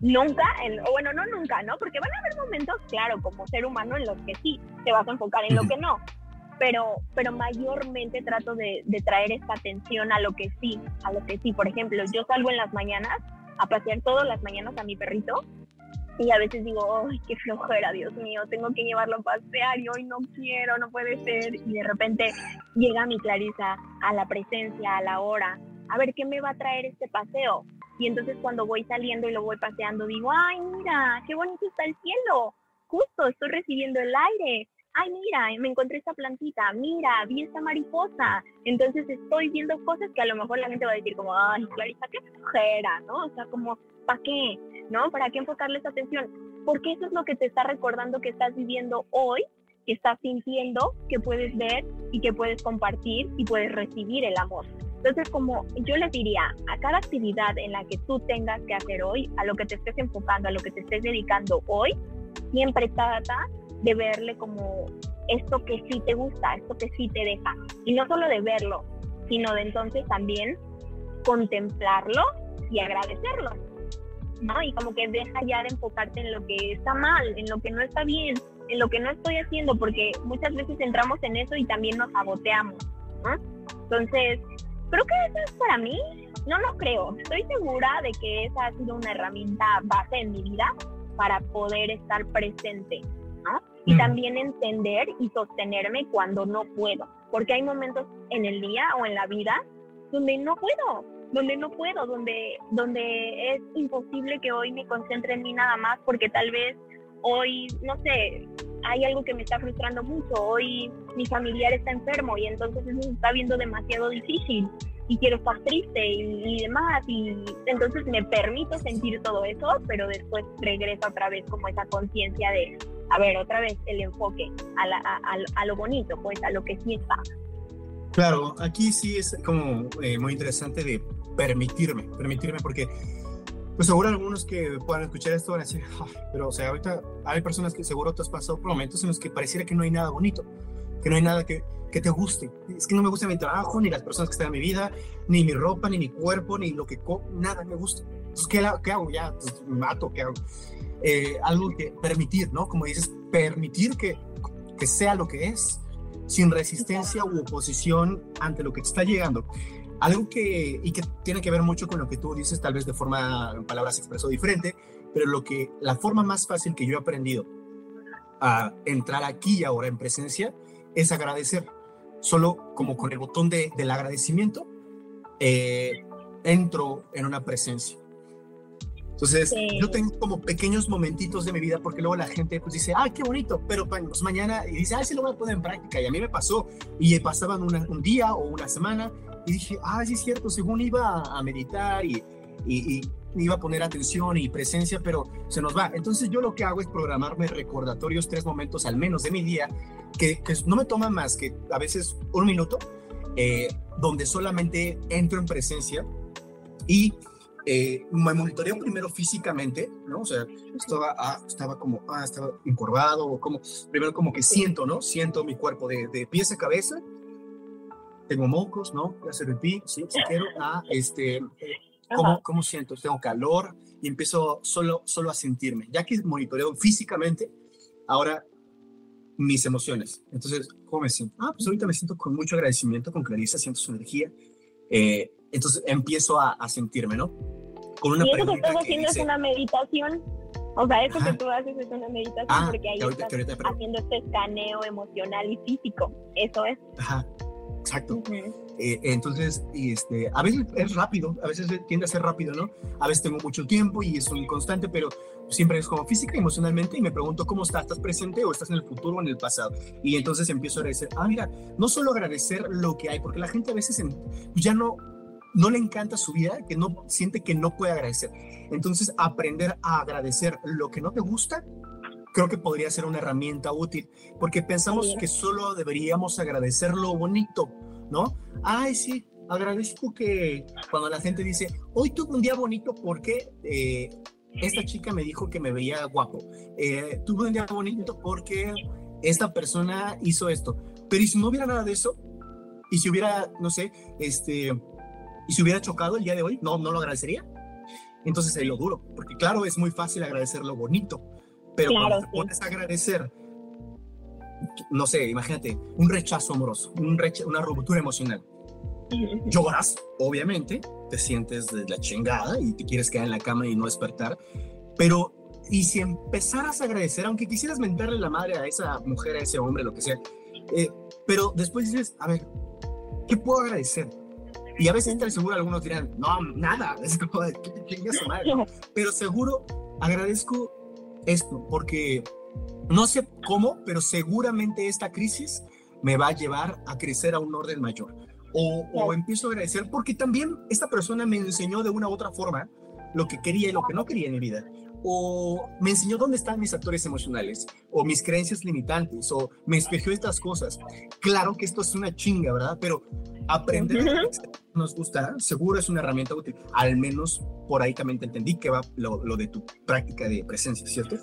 Nunca, en, o bueno, no nunca, ¿no? Porque van a haber momentos, claro, como ser humano, en los que sí te vas a enfocar en lo que no. Pero, pero mayormente trato de, de traer esta atención a lo que sí, a lo que sí. Por ejemplo, yo salgo en las mañanas a pasear todas las mañanas a mi perrito y a veces digo, ¡ay, qué flojera, Dios mío! Tengo que llevarlo a pasear y hoy no quiero, no puede ser. Y de repente llega mi Clarisa a la presencia, a la hora. A ver, ¿qué me va a traer este paseo? Y entonces cuando voy saliendo y lo voy paseando, digo, ¡ay, mira, qué bonito está el cielo! Justo, estoy recibiendo el aire. ¡Ay, mira, me encontré esta plantita! ¡Mira, vi esta mariposa! Entonces estoy viendo cosas que a lo mejor la gente va a decir como, ¡ay, Clarisa, qué flojera! ¿No? O sea, como, ¿para qué? ¿no? ¿Para qué enfocarles atención? Porque eso es lo que te está recordando que estás viviendo hoy, que estás sintiendo, que puedes ver y que puedes compartir y puedes recibir el amor. Entonces, como yo les diría, a cada actividad en la que tú tengas que hacer hoy, a lo que te estés enfocando, a lo que te estés dedicando hoy, siempre trata de verle como esto que sí te gusta, esto que sí te deja. Y no solo de verlo, sino de entonces también contemplarlo y agradecerlo. ¿no? Y como que deja ya de enfocarte en lo que está mal, en lo que no está bien, en lo que no estoy haciendo, porque muchas veces entramos en eso y también nos saboteamos, ¿no? Entonces, creo que eso es para mí, no lo creo, estoy segura de que esa ha sido una herramienta base en mi vida para poder estar presente, ¿no? Y también entender y sostenerme cuando no puedo, porque hay momentos en el día o en la vida donde no puedo, donde no puedo, donde, donde es imposible que hoy me concentre en mí nada más porque tal vez hoy, no sé, hay algo que me está frustrando mucho, hoy mi familiar está enfermo y entonces eso se está viendo demasiado difícil y quiero estar triste y, demás y entonces me permito sentir todo eso, pero después regreso otra vez como esa conciencia de, a ver, otra vez el enfoque a, a lo bonito, pues a lo que sí está. Claro, aquí sí es como eh, muy interesante de permitirme, permitirme porque pues seguro algunos que puedan escuchar esto van a decir, pero o sea, ahorita hay personas que seguro te has pasado por momentos en los que pareciera que no hay nada bonito, que no hay nada que, que te guste. Es que no me gusta mi trabajo, ni las personas que están en mi vida, ni mi ropa, ni mi cuerpo, ni lo que nada me gusta. Entonces, ¿qué, qué hago? Ya, pues, me mato, ¿qué hago? Eh, algo que permitir, ¿no? Como dices, permitir que, que sea lo que es sin resistencia u oposición ante lo que está llegando. Algo que, y que tiene que ver mucho con lo que tú dices, tal vez de forma, en palabras expreso diferente, pero lo que, la forma más fácil que yo he aprendido a entrar aquí y ahora en presencia es agradecer. Solo como con el botón de, del agradecimiento, eh, entro en una presencia. Entonces, yo tengo como pequeños momentitos de mi vida porque luego la gente pues dice, ah, qué bonito, pero pues, mañana, y dice, ah, sí lo voy a poner en práctica. Y a mí me pasó, y pasaban un día o una semana, y dije, ah, sí es cierto, según iba a meditar y, y, iba a poner atención y presencia, pero se nos va. Entonces yo lo que hago es programarme recordatorios, tres momentos al menos de mi día, que, no me toman más que a veces un minuto, eh, donde solamente entro en presencia y eh, me monitoreo primero físicamente, ¿no? O sea, estaba, ah, estaba como, ah, estaba encorvado, o como, primero como que siento, ¿no? Siento mi cuerpo de, de pies a cabeza, tengo mocos, ¿no? Ya se repí, sí, si quiero, ah, este, ¿cómo, ¿cómo, siento? Tengo calor y empiezo solo, solo a sentirme. Ya que monitoreo físicamente, ahora mis emociones. Entonces, ¿cómo me siento? Ah, pues ahorita me siento con mucho agradecimiento, con claridad, siento su energía. Eh, entonces empiezo a, a sentirme, ¿no? Con una y eso que estás haciendo es una meditación. O sea, eso que tú haces es una meditación ah, porque ahí estás haciendo este escaneo emocional y físico. Eso es. Ajá, exacto. Eh, entonces, este, a veces es rápido, a veces tiende a ser rápido, ¿no? A veces tengo mucho tiempo y es un constante, pero siempre es como física y emocionalmente y me pregunto cómo estás, ¿estás presente o estás en el futuro o en el pasado? Y entonces empiezo a agradecer, ah, mira, no solo agradecer lo que hay, porque la gente a veces ya no no le encanta su vida, que no siente que no puede agradecer. Entonces, aprender a agradecer lo que no te gusta, creo que podría ser una herramienta útil, porque pensamos que solo deberíamos agradecer lo bonito, ¿no? Ay, sí, agradezco que cuando la gente dice, hoy tuve un día bonito porque eh, esta chica me dijo que me veía guapo, eh, tuve un día bonito porque esta persona hizo esto, pero ¿y si no hubiera nada de eso? Y si hubiera, no sé, este, y si hubiera chocado el día de hoy, no, no lo agradecería. Entonces ahí lo duro, porque claro, es muy fácil agradecer lo bonito, pero cuando te pones a agradecer, no sé, imagínate, un rechazo amoroso, un una ruptura emocional. Lloras, obviamente, te sientes de la chingada y te quieres quedar en la cama y no despertar, pero y si empezaras a agradecer, aunque quisieras mentarle la madre a esa mujer, a ese hombre, lo que sea, eh, pero después dices, a ver, ¿qué puedo agradecer? Y a veces entre seguro algunos dirán, no, nada, es como de madre. Pero seguro agradezco esto, porque no sé cómo, pero seguramente esta crisis me va a llevar a crecer a un orden mayor. O, o, empiezo a agradecer porque también esta persona me enseñó de una u otra forma lo que quería y lo que no quería en mi vida. O me enseñó dónde están mis actores emocionales, o mis creencias limitantes, o me espejeó estas cosas. Claro que esto es una chinga, ¿verdad? Pero aprender nos gusta, seguro es una herramienta útil. Al menos por ahí también te entendí que va lo, lo de tu práctica de presencia, ¿cierto?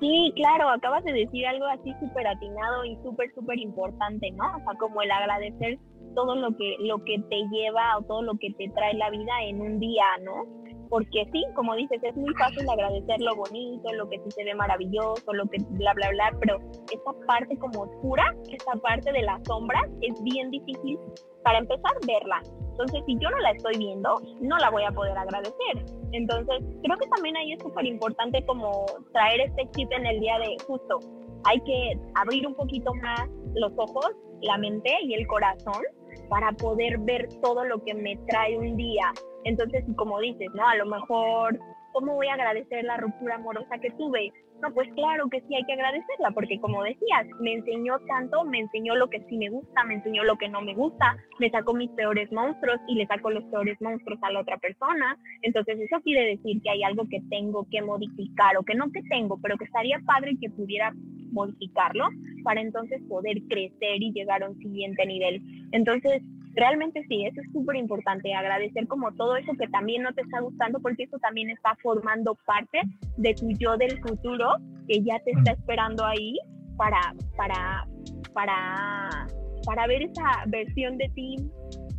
Sí, claro, acabas de decir algo así súper atinado y súper, súper importante, ¿no? O sea, como el agradecer todo lo que, lo que te lleva o todo lo que te trae la vida en un día, ¿no? Porque sí, como dices, es muy fácil agradecer lo bonito, lo que sí se ve maravilloso, lo que bla, bla, bla, pero esa parte como oscura, esa parte de la sombra, es bien difícil para empezar, verla. Entonces, si yo no la estoy viendo, no la voy a poder agradecer. Entonces, creo que también ahí es súper importante como traer este chip en el día de justo. Hay que abrir un poquito más los ojos, la mente y el corazón para poder ver todo lo que me trae un día. Entonces, como dices, ¿no? A lo mejor, ¿cómo voy a agradecer la ruptura amorosa que tuve? No, pues claro que sí hay que agradecerla, porque como decías, me enseñó tanto, me enseñó lo que sí me gusta, me enseñó lo que no me gusta, me sacó mis peores monstruos y le sacó los peores monstruos a la otra persona. Entonces eso quiere decir que hay algo que tengo que modificar o que no que tengo, pero que estaría padre que pudiera modificarlo para entonces poder crecer y llegar a un siguiente nivel. Entonces, realmente sí, eso es súper importante, agradecer como todo eso que también no te está gustando, porque eso también está formando parte de tu yo del futuro, que ya te está esperando ahí para, para, para, para ver esa versión de ti,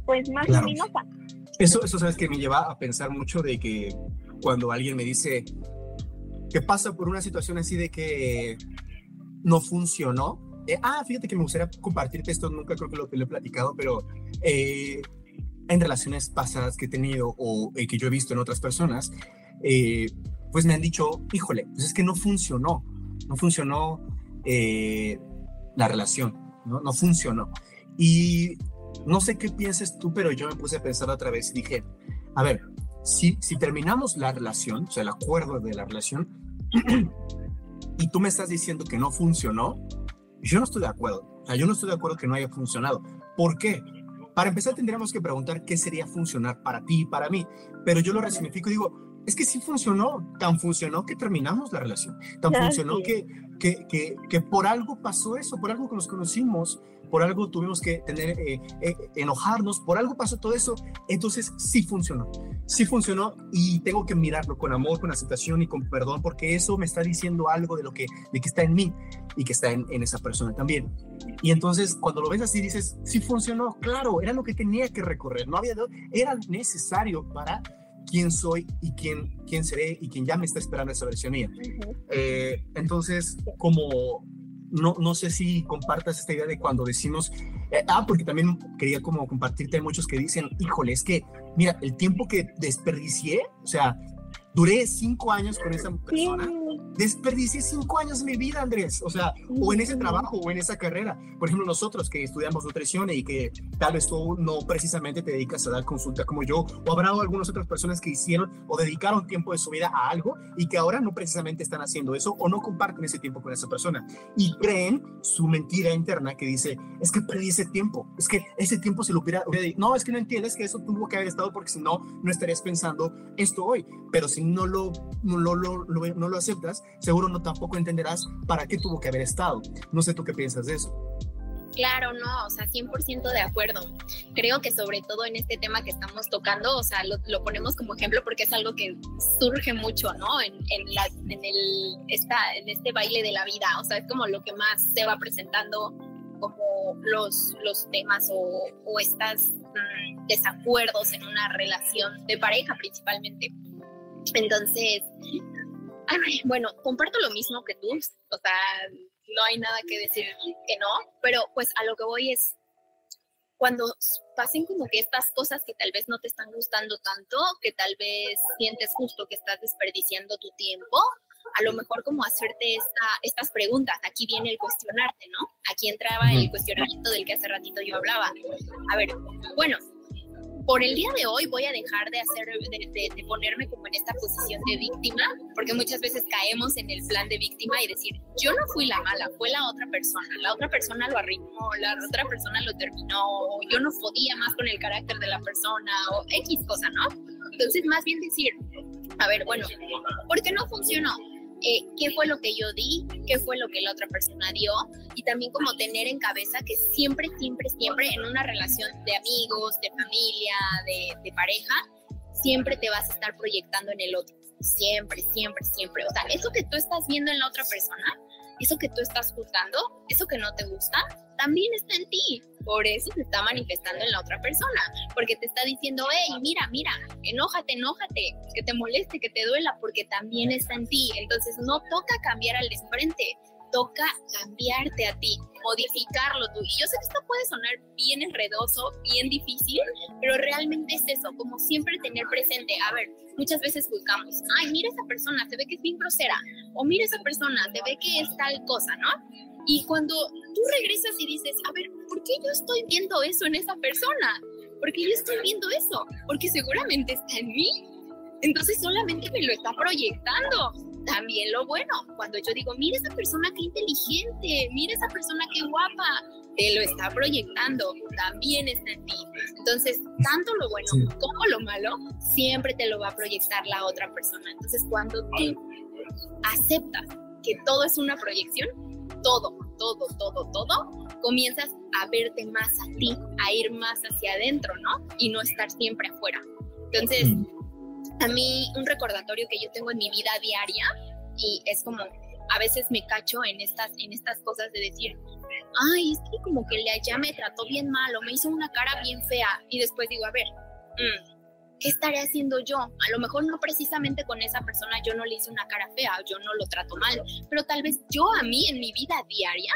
pues más luminosa. Eso, eso sabes que me lleva a pensar mucho de que cuando alguien me dice que pasa por una situación así de que no funcionó, eh, ah, fíjate que me gustaría compartirte esto, nunca creo que lo, lo he platicado, pero eh, en relaciones pasadas que he tenido o eh, que yo he visto en otras personas, pues me han dicho, híjole, pues es que no funcionó, no funcionó la relación, ¿no? no funcionó. Y no sé qué pienses tú, pero yo me puse a pensar otra vez y dije, a ver, si, si terminamos la relación, o sea, el acuerdo de la relación, y tú me estás diciendo que no funcionó, yo no estoy de acuerdo. O sea, yo no estoy de acuerdo que no haya funcionado. ¿Por qué? Para empezar tendríamos que preguntar qué sería funcionar para ti y para mí. Pero yo lo resignifico y digo, es que sí funcionó, tan funcionó que terminamos la relación, tan funcionó que, que, que, que, por algo pasó eso, por algo que nos conocimos, por algo tuvimos que tener, eh, eh, enojarnos, por algo pasó todo eso, entonces sí funcionó, sí funcionó y tengo que mirarlo con amor, con aceptación y con perdón, porque eso me está diciendo algo de lo que, de que está en mí y que está en, en esa persona también. Y entonces cuando lo ves así dices, sí funcionó, claro, era lo que tenía que recorrer, no había, era necesario para quién soy y quién, quién seré y quién ya me está esperando esa versión mía. Eh, entonces, como no, no sé si compartas esta idea de cuando decimos, eh, ah, porque también quería como compartirte, hay muchos que dicen, híjole, es que, mira, el tiempo que desperdicié, o sea, duré cinco años con esa persona desperdicié cinco años de mi vida, Andrés, o sea, o en ese trabajo o en esa carrera. Por ejemplo, nosotros que estudiamos nutrición y que tal vez tú no precisamente te dedicas a dar consulta como yo, o habrá algunas otras personas que hicieron o dedicaron tiempo de su vida a algo y que ahora no precisamente están haciendo eso o no comparten ese tiempo con esa persona y creen su mentira interna que dice, es que perdí ese tiempo, es que ese tiempo se lo hubiera... No, es que no entiendes que eso tuvo que haber estado porque si no, no estarías pensando esto hoy, pero si no lo, no lo, no lo aceptas, seguro no tampoco entenderás para qué tuvo que haber estado. No sé tú qué piensas de eso. Claro, no, o sea, 100% de acuerdo. Creo que sobre todo en este tema que estamos tocando, o sea, lo, ponemos como ejemplo porque es algo que surge mucho, ¿no? En, en, la, en, el, esta, en este baile de la vida, o sea, es como lo que más se va presentando como los, los temas o, o estos mm, desacuerdos en una relación de pareja principalmente. Entonces, bueno, comparto lo mismo que tú, o sea, no hay nada que decir que no, pero pues a lo que voy es cuando pasen como que estas cosas que tal vez no te están gustando tanto, que tal vez sientes justo que estás desperdiciando tu tiempo, a lo mejor como hacerte esta, estas preguntas. Aquí viene el cuestionarte, ¿no? Aquí entraba el cuestionamiento del que hace ratito yo hablaba. A ver, bueno, por el día de hoy voy a dejar de hacer, de, ponerme como en esta posición de víctima, porque muchas veces caemos en el plan de víctima y decir, yo no fui la mala, fue la otra persona, la otra persona lo arrimó, la otra persona lo terminó, yo no podía más con el carácter de la persona, o X cosa, ¿no? Entonces, más bien decir, a ver, bueno, ¿por qué no funcionó? Eh, qué fue lo que yo di, qué fue lo que la otra persona dio y también como tener en cabeza que siempre, siempre, siempre en una relación de amigos, de familia, de, de pareja, siempre te vas a estar proyectando en el otro. Siempre, siempre, siempre. O sea, eso que tú estás viendo en la otra persona, eso que tú estás juzgando, eso que no te gusta, también está en ti. Por eso se está manifestando en la otra persona, porque te está diciendo, hey, mira, mira, enójate, enójate, que te moleste, que te duela, porque también está en ti. Entonces no toca cambiar al enfrente, toca cambiarte a ti, modificarlo tú. Y yo sé que esto puede sonar bien enredoso, bien difícil, pero realmente es eso, como siempre tener presente, a ver, muchas veces buscamos, ay, mira esa persona, se ve que es bien grosera, o mira esa persona, se ve que es tal cosa, ¿no? Y cuando tú regresas y dices, a ver, ¿por qué yo estoy viendo eso en esa persona? ¿Por qué yo estoy viendo eso? Porque seguramente está en mí. Entonces solamente me lo está proyectando. También lo bueno, cuando yo digo, mira esa persona qué inteligente, mira esa persona qué guapa, te lo está proyectando, también está en ti. Entonces, tanto lo bueno como lo malo, siempre te lo va a proyectar la otra persona. Entonces, cuando tú aceptas que todo es una proyección, todo, todo, todo, todo, comienzas a verte más a ti, a ir más hacia adentro, ¿no? Y no estar siempre afuera. Entonces, a mí un recordatorio que yo tengo en mi vida diaria y es como a veces me cacho en estas en estas cosas de decir, ay, es que como que ya me trató bien mal o me hizo una cara bien fea y después digo, a ver, mmm, ¿qué estaré haciendo yo? A lo mejor no precisamente con esa persona yo no le hice una cara fea, yo no lo trato mal, pero tal vez yo a mí en mi vida diaria,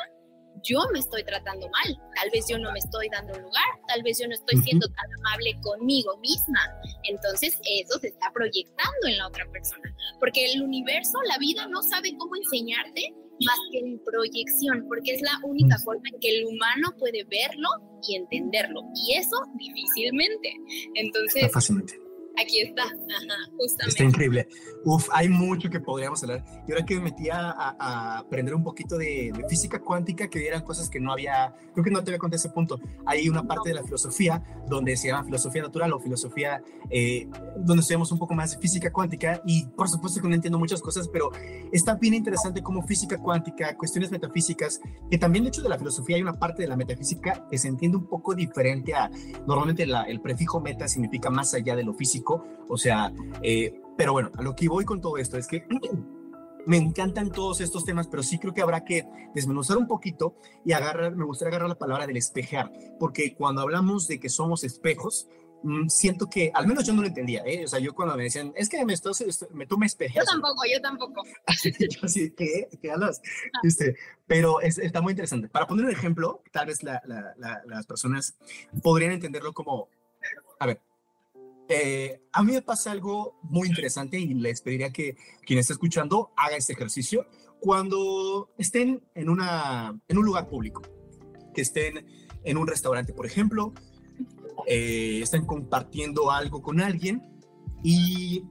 yo me estoy tratando mal, tal vez yo no me estoy dando lugar, tal vez yo no estoy siendo tan amable conmigo misma. Entonces eso se está proyectando en la otra persona, porque el universo, la vida no sabe cómo enseñarte más que en proyección, porque es la única forma en que el humano puede verlo y entenderlo. Y eso difícilmente. Entonces, Aquí está, justamente. Está increíble. Uf, hay mucho que podríamos hablar. Y ahora que me metí a, a, aprender un poquito de, física cuántica, que eran cosas que no había, creo que no te había contado ese punto. Hay una parte de la filosofía donde se llama filosofía natural o filosofía, eh, donde estudiamos un poco más de física cuántica. Y por supuesto que no entiendo muchas cosas, pero está bien interesante como física cuántica, cuestiones metafísicas, que también de hecho de la filosofía hay una parte de la metafísica que se entiende un poco diferente a, normalmente el prefijo meta significa más allá de lo físico o sea, eh, pero bueno, a lo que voy con todo esto es que me encantan todos estos temas, pero sí creo que habrá que desmenuzar un poquito y agarrar, me gustaría agarrar la palabra del espejar, porque cuando hablamos de que somos espejos, mm, siento que, al menos yo no lo entendía, ¿eh? O sea, yo cuando me decían, es que me, estoy, me tú me espejas. Yo tampoco, yo tampoco. yo así, ¿qué? ¿Qué hablas? Este, pero está muy interesante. Para poner un ejemplo, tal vez las personas podrían entenderlo como, a ver, eh, a mí me pasa algo muy interesante y les pediría que quien esté escuchando haga este ejercicio cuando estén en, una, en un lugar público, que estén en un restaurante, por ejemplo, eh, estén compartiendo algo con alguien y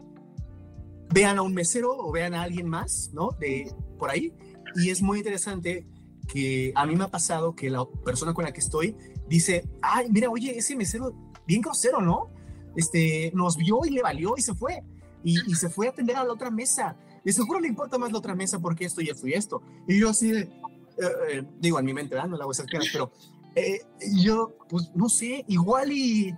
vean a un mesero o vean a alguien más, ¿no? De por ahí. Y es muy interesante que a mí me ha pasado que la persona con la que estoy dice, ay, mira, oye, ese mesero, bien grosero, ¿no? Este, nos vio y le valió y se fue. Y, se fue a atender a la otra mesa. Y seguro le importa más la otra mesa porque esto y esto y esto. Y yo así, eh, eh, digo, en mi mente, no la voy a hacer pero eh, yo, pues no sé, igual y,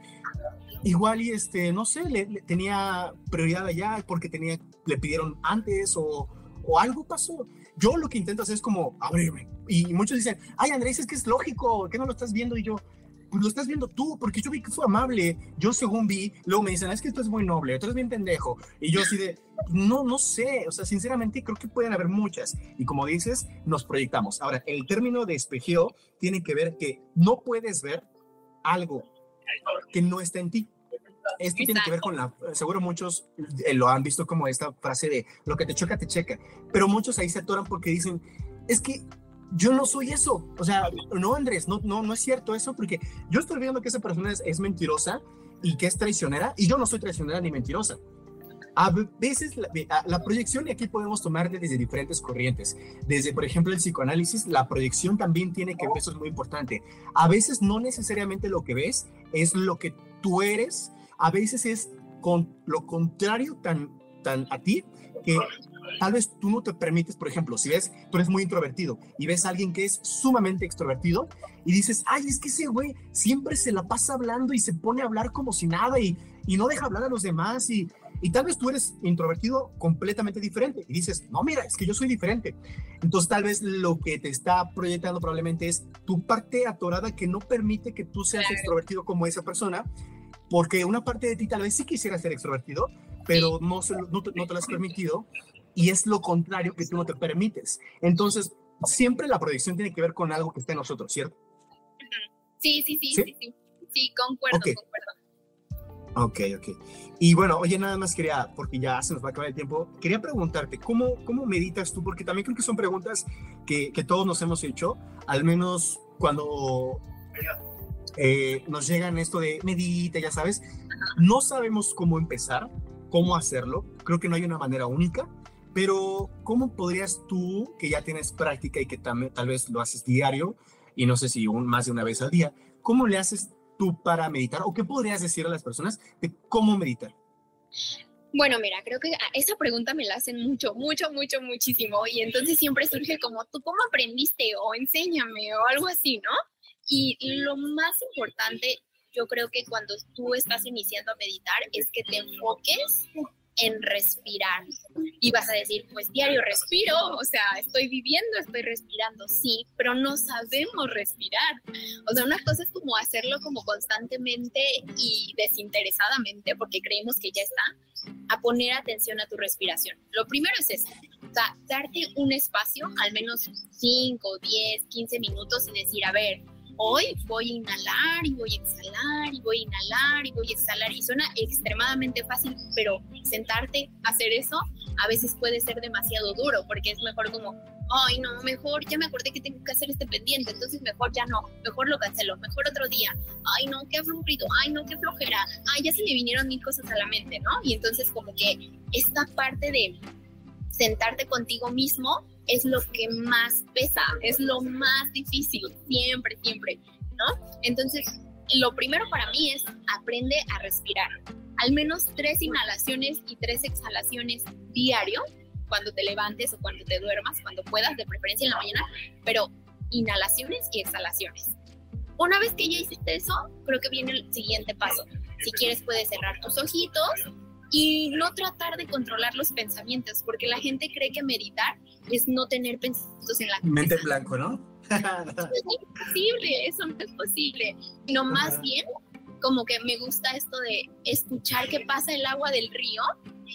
igual y este, no sé, le, tenía prioridad allá porque tenía, le pidieron antes o, o algo pasó. Yo lo que intento hacer es como abrirme. Y muchos dicen, ay Andrés, es que es lógico, ¿qué no lo estás viendo? Y yo, pues lo estás viendo tú, porque yo vi que fue amable. Yo según vi, luego me dicen, es que esto es muy noble, tú eres bien pendejo. Y yo así de, no, no sé, o sea, sinceramente creo que pueden haber muchas. Y como dices, nos proyectamos. Ahora, el término de espejeo tiene que ver que no puedes ver algo que no está en ti. Esto tiene que ver con la, seguro muchos eh, lo han visto como esta frase de lo que te choca, te checa, pero muchos ahí se atoran porque dicen, es que yo no soy eso. O sea, no, Andrés, no, no, no es cierto eso, porque yo estoy viendo que esa persona es, mentirosa y que es traicionera, y yo no soy traicionera ni mentirosa. A veces la, proyección, y aquí podemos tomar desde diferentes corrientes. Desde, por ejemplo, el psicoanálisis, la proyección también tiene que ver, eso es muy importante. A veces no necesariamente lo que ves es lo que tú eres, a veces es con lo contrario tan, tan a ti que tal vez tú no te permites, por ejemplo, si ves, tú eres muy introvertido y ves a alguien que es sumamente extrovertido y dices, ay, es que ese güey siempre se la pasa hablando y se pone a hablar como si nada y, y no deja hablar a los demás y, y tal vez tú eres introvertido completamente diferente y dices, no, mira, es que yo soy diferente. Entonces tal vez lo que te está proyectando probablemente es tu parte atorada que no permite que tú seas extrovertido como esa persona, porque una parte de ti tal vez sí quisiera ser extrovertido, pero no, no, te, no te lo has permitido y es lo contrario que tú no te permites. Entonces, siempre la proyección tiene que ver con algo que está en nosotros, ¿cierto? Sí, sí, sí, sí, sí, sí, concuerdo, concuerdo. Ok, ok. Y bueno, oye, nada más quería, porque ya se nos va a acabar el tiempo, quería preguntarte, ¿cómo, cómo meditas tú? Porque también creo que son preguntas que, que todos nos hemos hecho, al menos cuando eh, nos llegan esto de medita, ya sabes, no sabemos cómo empezar, cómo hacerlo, creo que no hay una manera única, pero, ¿cómo podrías tú, que ya tienes práctica y que también tal vez lo haces diario, y no sé si un, más de una vez al día, ¿cómo le haces tú para meditar? ¿O qué podrías decir a las personas de cómo meditar? Bueno, mira, creo que esa pregunta me la hacen mucho, mucho, mucho, muchísimo. Y entonces siempre surge como, ¿tú cómo aprendiste? O enséñame, o algo así, ¿no? Y lo más importante, yo creo que cuando tú estás iniciando a meditar, es que te enfoques en respirar. Y vas a decir, pues diario respiro, o sea, estoy viviendo, estoy respirando, sí, pero no sabemos respirar. O sea, una cosa es como hacerlo como constantemente y desinteresadamente, porque creemos que ya está, a poner atención a tu respiración. Lo primero es eso, o sea, darte un espacio, al menos 5, 10, 15 minutos y decir, a ver, hoy voy a inhalar y voy a exhalar y voy a inhalar y voy a exhalar y suena extremadamente fácil, pero sentarte a hacer eso a veces puede ser demasiado duro porque es mejor como ay, no, mejor ya me acordé que tengo que hacer este pendiente, entonces mejor ya no, mejor lo cancelo, mejor otro día, ay, no, qué aburrido, ay, no, qué flojera, ay, ya se me vinieron mil cosas a la mente, ¿no? Y entonces como que esta parte de sentarte contigo mismo es lo que más pesa, es lo más difícil, siempre, siempre, ¿no? Entonces, lo primero para mí es aprende a respirar. Al menos tres inhalaciones y tres exhalaciones diario cuando te levantes o cuando te duermas, cuando puedas, de preferencia en la mañana, pero inhalaciones y exhalaciones. Una vez que ya hiciste eso, creo que viene el siguiente paso. Si quieres, puedes cerrar tus ojitos y no tratar de controlar los pensamientos, porque la gente cree que meditar es no tener pensamientos en la cabeza. Mente en blanco, ¿no? es imposible, eso no es posible. No, más bien, como que me gusta esto de escuchar que pasa el agua del río,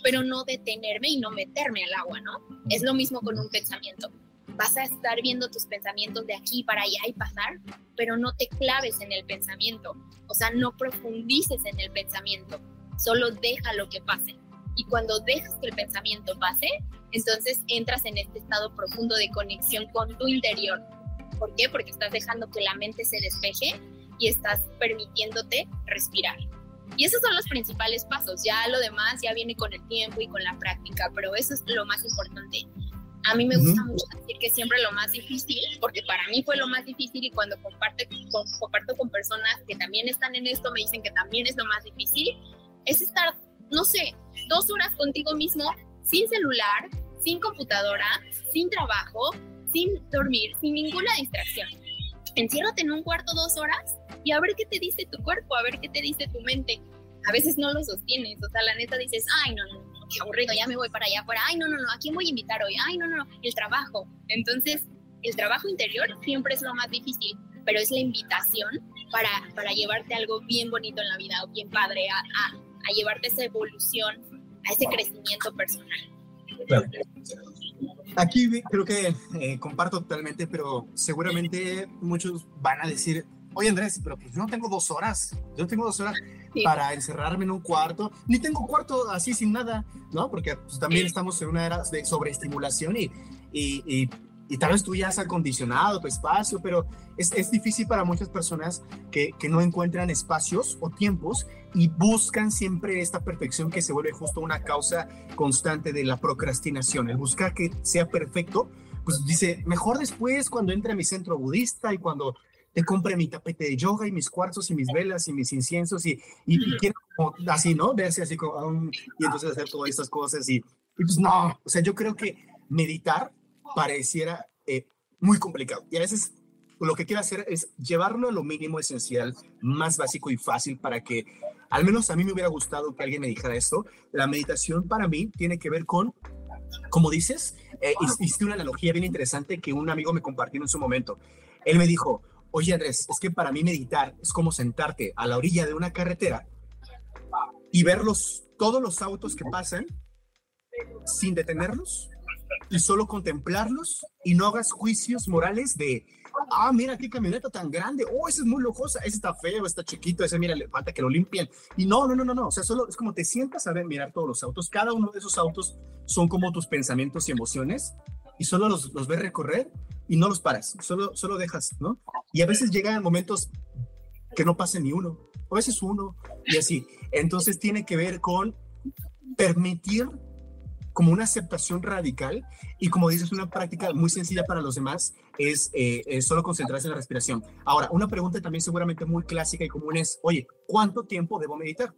pero no detenerme y no meterme al agua, ¿no? Es lo mismo con un pensamiento. Vas a estar viendo tus pensamientos de aquí para allá y pasar, pero no te claves en el pensamiento. O sea, no profundices en el pensamiento, solo deja lo que pase. Y cuando dejas que el pensamiento pase, entonces entras en este estado profundo de conexión con tu interior. ¿Por qué? Porque estás dejando que la mente se despeje y estás permitiéndote respirar. Y esos son los principales pasos. Ya lo demás ya viene con el tiempo y con la práctica, pero eso es lo más importante. A mí me gusta mucho decir que siempre lo más difícil, porque para mí fue lo más difícil y cuando comparte, con, comparto con personas que también están en esto, me dicen que también es lo más difícil, es estar, no sé, dos horas contigo mismo, sin celular, sin computadora, sin trabajo, sin dormir, sin ninguna distracción. Enciérrate en un cuarto dos horas y a ver qué te dice tu cuerpo, a ver qué te dice tu mente. A veces no lo sostienes, o sea, la neta dices, ay, no, no, qué aburrido, ya me voy para allá, para, ay, no, no, no, ¿a quién voy a invitar hoy? Ay, no, no, no, el trabajo. Entonces, el trabajo interior siempre es lo más difícil, pero es la invitación para, para llevarte algo bien bonito en la vida, o bien padre, a, a llevarte esa evolución, a ese crecimiento personal. Claro. Aquí creo que eh, comparto totalmente, pero seguramente muchos van a decir, oye Andrés, pero pues yo no tengo dos horas, yo tengo dos horas sí. para encerrarme en un cuarto, ni tengo cuarto así sin nada, ¿no? Porque pues, también estamos en una era de sobreestimulación y, y, y, y tal vez tú ya has acondicionado tu espacio, pero es, es difícil para muchas personas que, que no encuentran espacios o tiempos y buscan siempre esta perfección que se vuelve justo una causa constante de la procrastinación, el buscar que sea perfecto, pues dice, mejor después cuando entre a mi centro budista y cuando te compre mi tapete de yoga y mis cuarzos y mis velas y mis inciensos y, y, y quiero como, así, ¿no? Verse así como, um, y entonces hacer todas estas cosas y, y, pues no, o sea, yo creo que meditar pareciera eh, muy complicado. Y a veces lo que quiero hacer es llevarlo a lo mínimo esencial, más básico y fácil para que, al menos a mí me hubiera gustado que alguien me dijera esto, la meditación para mí tiene que ver con, como dices, eh, hiciste una analogía bien interesante que un amigo me compartió en su momento. Él me dijo, oye Andrés, es que para mí meditar es como sentarte a la orilla de una carretera y ver los, todos los autos que pasan sin detenerlos y solo contemplarlos y no hagas juicios morales de, ah, mira qué camioneta tan grande, oh, esa es muy lujosa, ese está feo, está chiquito, ese mira, le falta que lo limpien. Y no, no, no, no, no, o sea, solo es como te sientas a ver, mirar todos los autos, cada uno de esos autos son como tus pensamientos y emociones y solo los, los ves recorrer y no los paras, solo, solo dejas, ¿no? Y a veces llegan momentos que no pase ni uno, a veces uno y así. Entonces tiene que ver con permitir como una aceptación radical y como dices, una práctica muy sencilla para los demás es, eh, es, solo concentrarse en la respiración. Ahora, una pregunta también seguramente muy clásica y común es, oye, ¿cuánto tiempo debo meditar?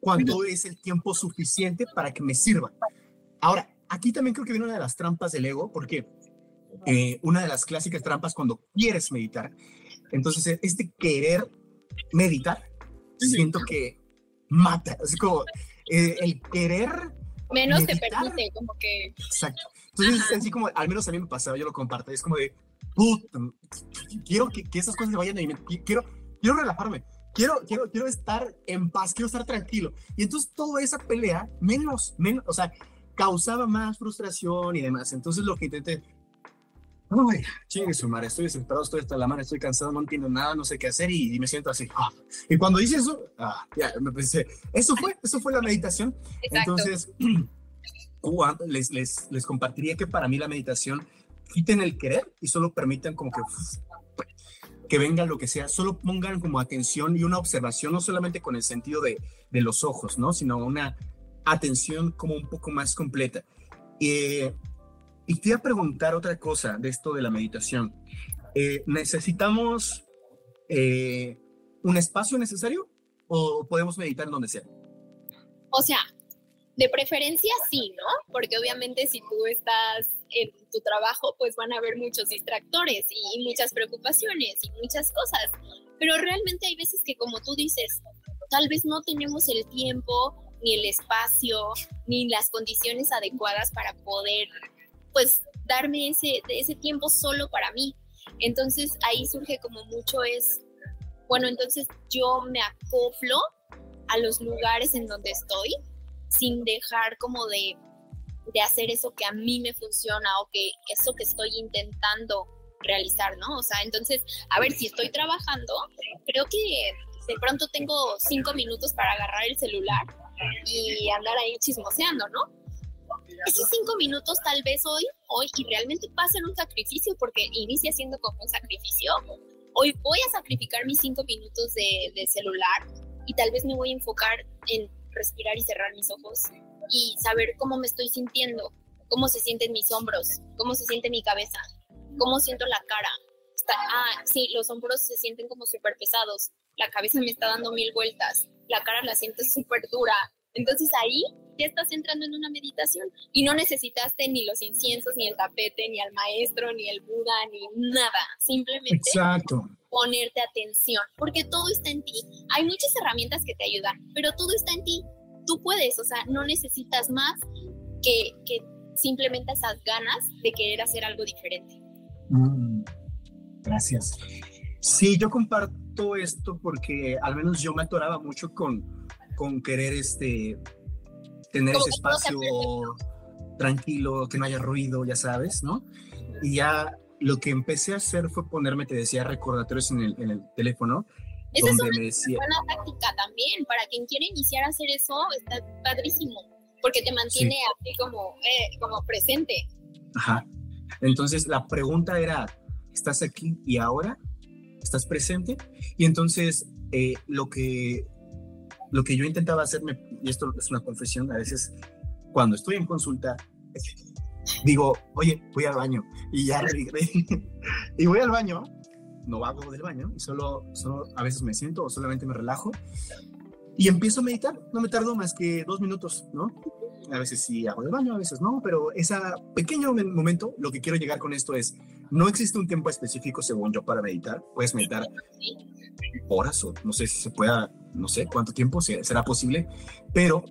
¿Cuánto es el tiempo suficiente para que me sirva? Ahora, aquí también creo que viene una de las trampas del ego, porque eh, una de las clásicas trampas cuando quieres meditar, entonces este querer meditar, siento que mata, es como eh, el querer menos meditar. te permite, como que. Exacto. Entonces, Ajá. así como, al menos a mí me pasaba, yo lo comparto, es como de, puta, quiero que, que esas cosas se vayan a mí, quiero, quiero relajarme, quiero, quiero, quiero estar en paz, quiero estar tranquilo. Y entonces toda esa pelea, menos, menos, o sea, causaba más frustración y demás. Entonces lo que intenté, Uy, chingue su madre, estoy desesperado, estoy hasta la mano, estoy cansado, no entiendo nada, no sé qué hacer y, y me siento así. Ah. Y cuando hice eso, ah, ya me pensé, eso fue, eso fue la meditación. Exacto. Entonces, les, les, les compartiría que para mí la meditación quiten el querer y solo permitan como que que venga lo que sea, solo pongan como atención y una observación, no solamente con el sentido de, de los ojos, ¿no? Sino una atención como un poco más completa. Eh, y te iba a preguntar otra cosa de esto de la meditación. Eh, ¿Necesitamos eh, un espacio necesario o podemos meditar en donde sea? O sea, de preferencia sí, ¿no? Porque obviamente si tú estás en tu trabajo, pues van a haber muchos distractores y muchas preocupaciones y muchas cosas. Pero realmente hay veces que, como tú dices, tal vez no tenemos el tiempo, ni el espacio, ni las condiciones adecuadas para poder, pues, darme ese, ese tiempo solo para mí. Entonces ahí surge como mucho es, bueno, entonces yo me acoplo a los lugares en donde estoy sin dejar como de, de hacer eso que a mí me funciona o que eso que estoy intentando realizar, ¿no? O sea, entonces, a ver, si estoy trabajando, creo que de pronto tengo cinco minutos para agarrar el celular y andar ahí chismoseando, ¿no? Esos cinco minutos tal vez hoy, hoy, y realmente va a ser un sacrificio porque inicia siendo como un sacrificio. Hoy voy a sacrificar mis cinco minutos de, de celular y tal vez me voy a enfocar en respirar y cerrar mis ojos y saber cómo me estoy sintiendo, cómo se sienten mis hombros, cómo se siente mi cabeza, cómo siento la cara. ah, sí, los hombros se sienten como súper pesados, la cabeza me está dando mil vueltas, la cara la siento súper dura. Entonces ahí ya estás entrando en una meditación y no necesitaste ni los inciensos, ni el tapete, ni al maestro, ni el Buda, ni nada. Simplemente Exacto. ponerte atención, porque todo está en ti. Hay muchas herramientas que te ayudan, pero todo está en ti. Tú puedes, o sea, no necesitas más que, que simplemente esas ganas de querer hacer algo diferente. Mm, gracias. Sí, yo comparto esto porque al menos yo me atoraba mucho con, con querer este, tener ese espacio tranquilo, que no haya ruido, ya sabes, ¿no? Y ya lo que empecé a hacer fue ponerme, te decía, recordatorios en el, en el teléfono. Esa donde es una me decía... buena táctica también, para quien quiere iniciar a hacer eso, está padrísimo, porque te mantiene así como, eh, como presente. Ajá. Entonces la pregunta era, ¿estás aquí y ahora? ¿Estás presente? Y entonces eh, lo que lo que yo intentaba hacerme, y esto es una confesión, a veces cuando estoy en consulta, digo, oye, voy al baño, y ya y voy al baño, no hago del baño, y solo, solo a veces me siento o solamente me relajo, y empiezo a meditar, no me tardo más que dos minutos, ¿no? A veces sí hago del baño, a veces no, pero ese pequeño momento, lo que quiero llegar con esto es, no existe un tiempo específico, según yo, para meditar. Puedes meditar horas o no sé si se pueda, no sé cuánto tiempo será posible, pero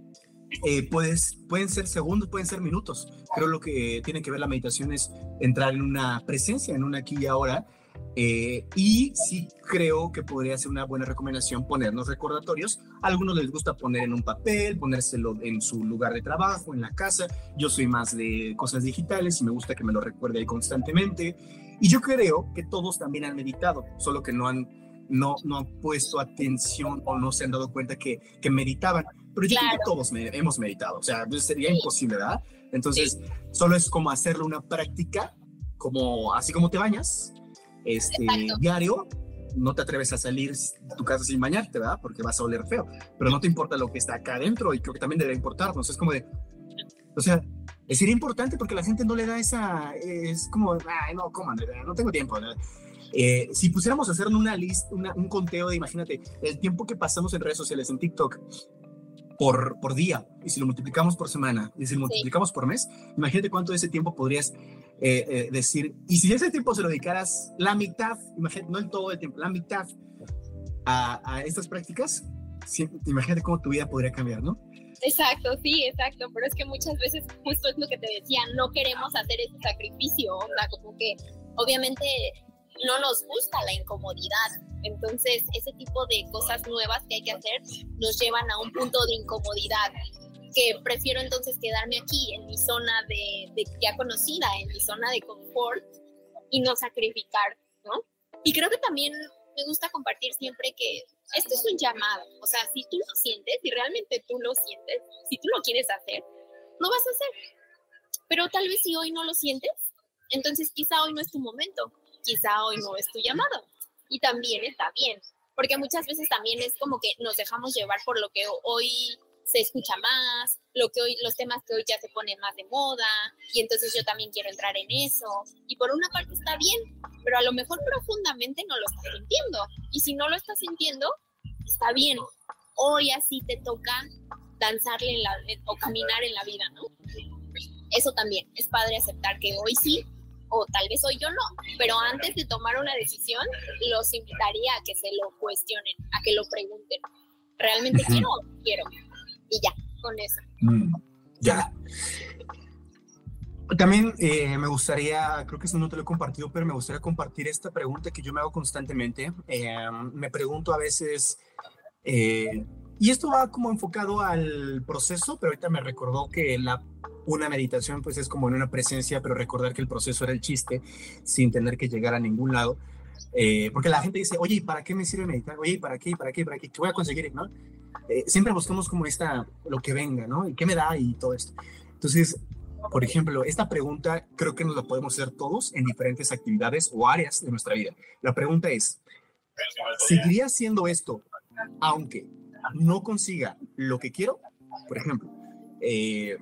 eh, puedes, pueden ser segundos, pueden ser minutos. Creo lo que tiene que ver la meditación es entrar en una presencia, en una aquí y ahora. Eh, y sí creo que podría ser una buena recomendación ponernos recordatorios. A algunos les gusta poner en un papel, ponérselo en su lugar de trabajo, en la casa. Yo soy más de cosas digitales y me gusta que me lo recuerde constantemente. Y yo creo que todos también han meditado, solo que no han no, no han puesto atención o no se han dado cuenta que, que meditaban. Pero yo creo que todos hemos meditado, o sea, sería imposible, ¿verdad? Entonces, solo es como hacerlo una práctica, como así como te bañas, este, diario, no te atreves a salir de tu casa sin bañarte, ¿verdad? Porque vas a oler feo, pero no te importa lo que está acá adentro y creo que también debe importarnos. Es como de, o sea, sería importante porque la gente no le da esa, es como, ay, no, ¿cómo, No tengo tiempo. Eh, si pusiéramos a hacer una lista, un conteo de, imagínate, el tiempo que pasamos en redes sociales, en TikTok, por, por día, y si lo multiplicamos por semana, y si lo multiplicamos por mes, imagínate cuánto de ese tiempo podrías eh, eh, decir, y si ese tiempo se lo dedicaras la mitad, imagínate, no en todo el tiempo, la mitad a, a estas prácticas, imagínate cómo tu vida podría cambiar, ¿no? Exacto, sí, exacto, pero es que muchas veces justo es lo que te decía, no queremos hacer ese sacrificio, o sea, como que obviamente no nos gusta la incomodidad. Entonces, ese tipo de cosas nuevas que hay que hacer nos llevan a un punto de incomodidad que prefiero entonces quedarme aquí en mi zona de, ya conocida, en mi zona de confort y no sacrificar, ¿no? Y creo que también me gusta compartir siempre que esto es un llamado, o sea, si tú lo sientes, si realmente tú lo sientes, si tú lo quieres hacer, lo vas a hacer. Pero tal vez si hoy no lo sientes, Entonces quizá hoy no es tu momento, quizá hoy no es tu llamado. Y también está bien, porque muchas veces también es como que nos dejamos llevar por lo que hoy se escucha más, lo que hoy, los temas que hoy ya se ponen más de moda, y entonces yo también quiero entrar en eso. Y por una parte está bien, pero a lo mejor profundamente no lo estás sintiendo. Y si no lo estás sintiendo, está bien. Hoy así te toca danzarle en la, o caminar en la vida, ¿no? Eso también, es padre aceptar que hoy sí, o tal vez hoy yo no, pero antes de tomar una decisión, los invitaría a que se lo cuestionen, a que lo pregunten. ¿Realmente quiero o no quiero? Y ya, con eso. Mm, ya. También eh, me gustaría, creo que eso no te lo he compartido, pero me gustaría compartir esta pregunta que yo me hago constantemente. Eh, me pregunto a veces, eh, y esto va como enfocado al proceso, pero ahorita me recordó que la, una meditación pues es como en una presencia, pero recordar que el proceso era el chiste, sin tener que llegar a ningún lado. porque la gente dice, oye, ¿y para qué me sirve meditar? Oye, ¿para qué? ¿Para qué? ¿Para qué? ¿Qué voy a conseguir? ¿no? siempre buscamos como esta, lo que venga, ¿no? ¿Y qué me da? Y todo esto. Entonces, por ejemplo, esta pregunta creo que nos la podemos hacer todos en diferentes actividades o áreas de nuestra vida. La pregunta es, ¿seguiría haciendo esto aunque no consiga lo que quiero? Por ejemplo, eh,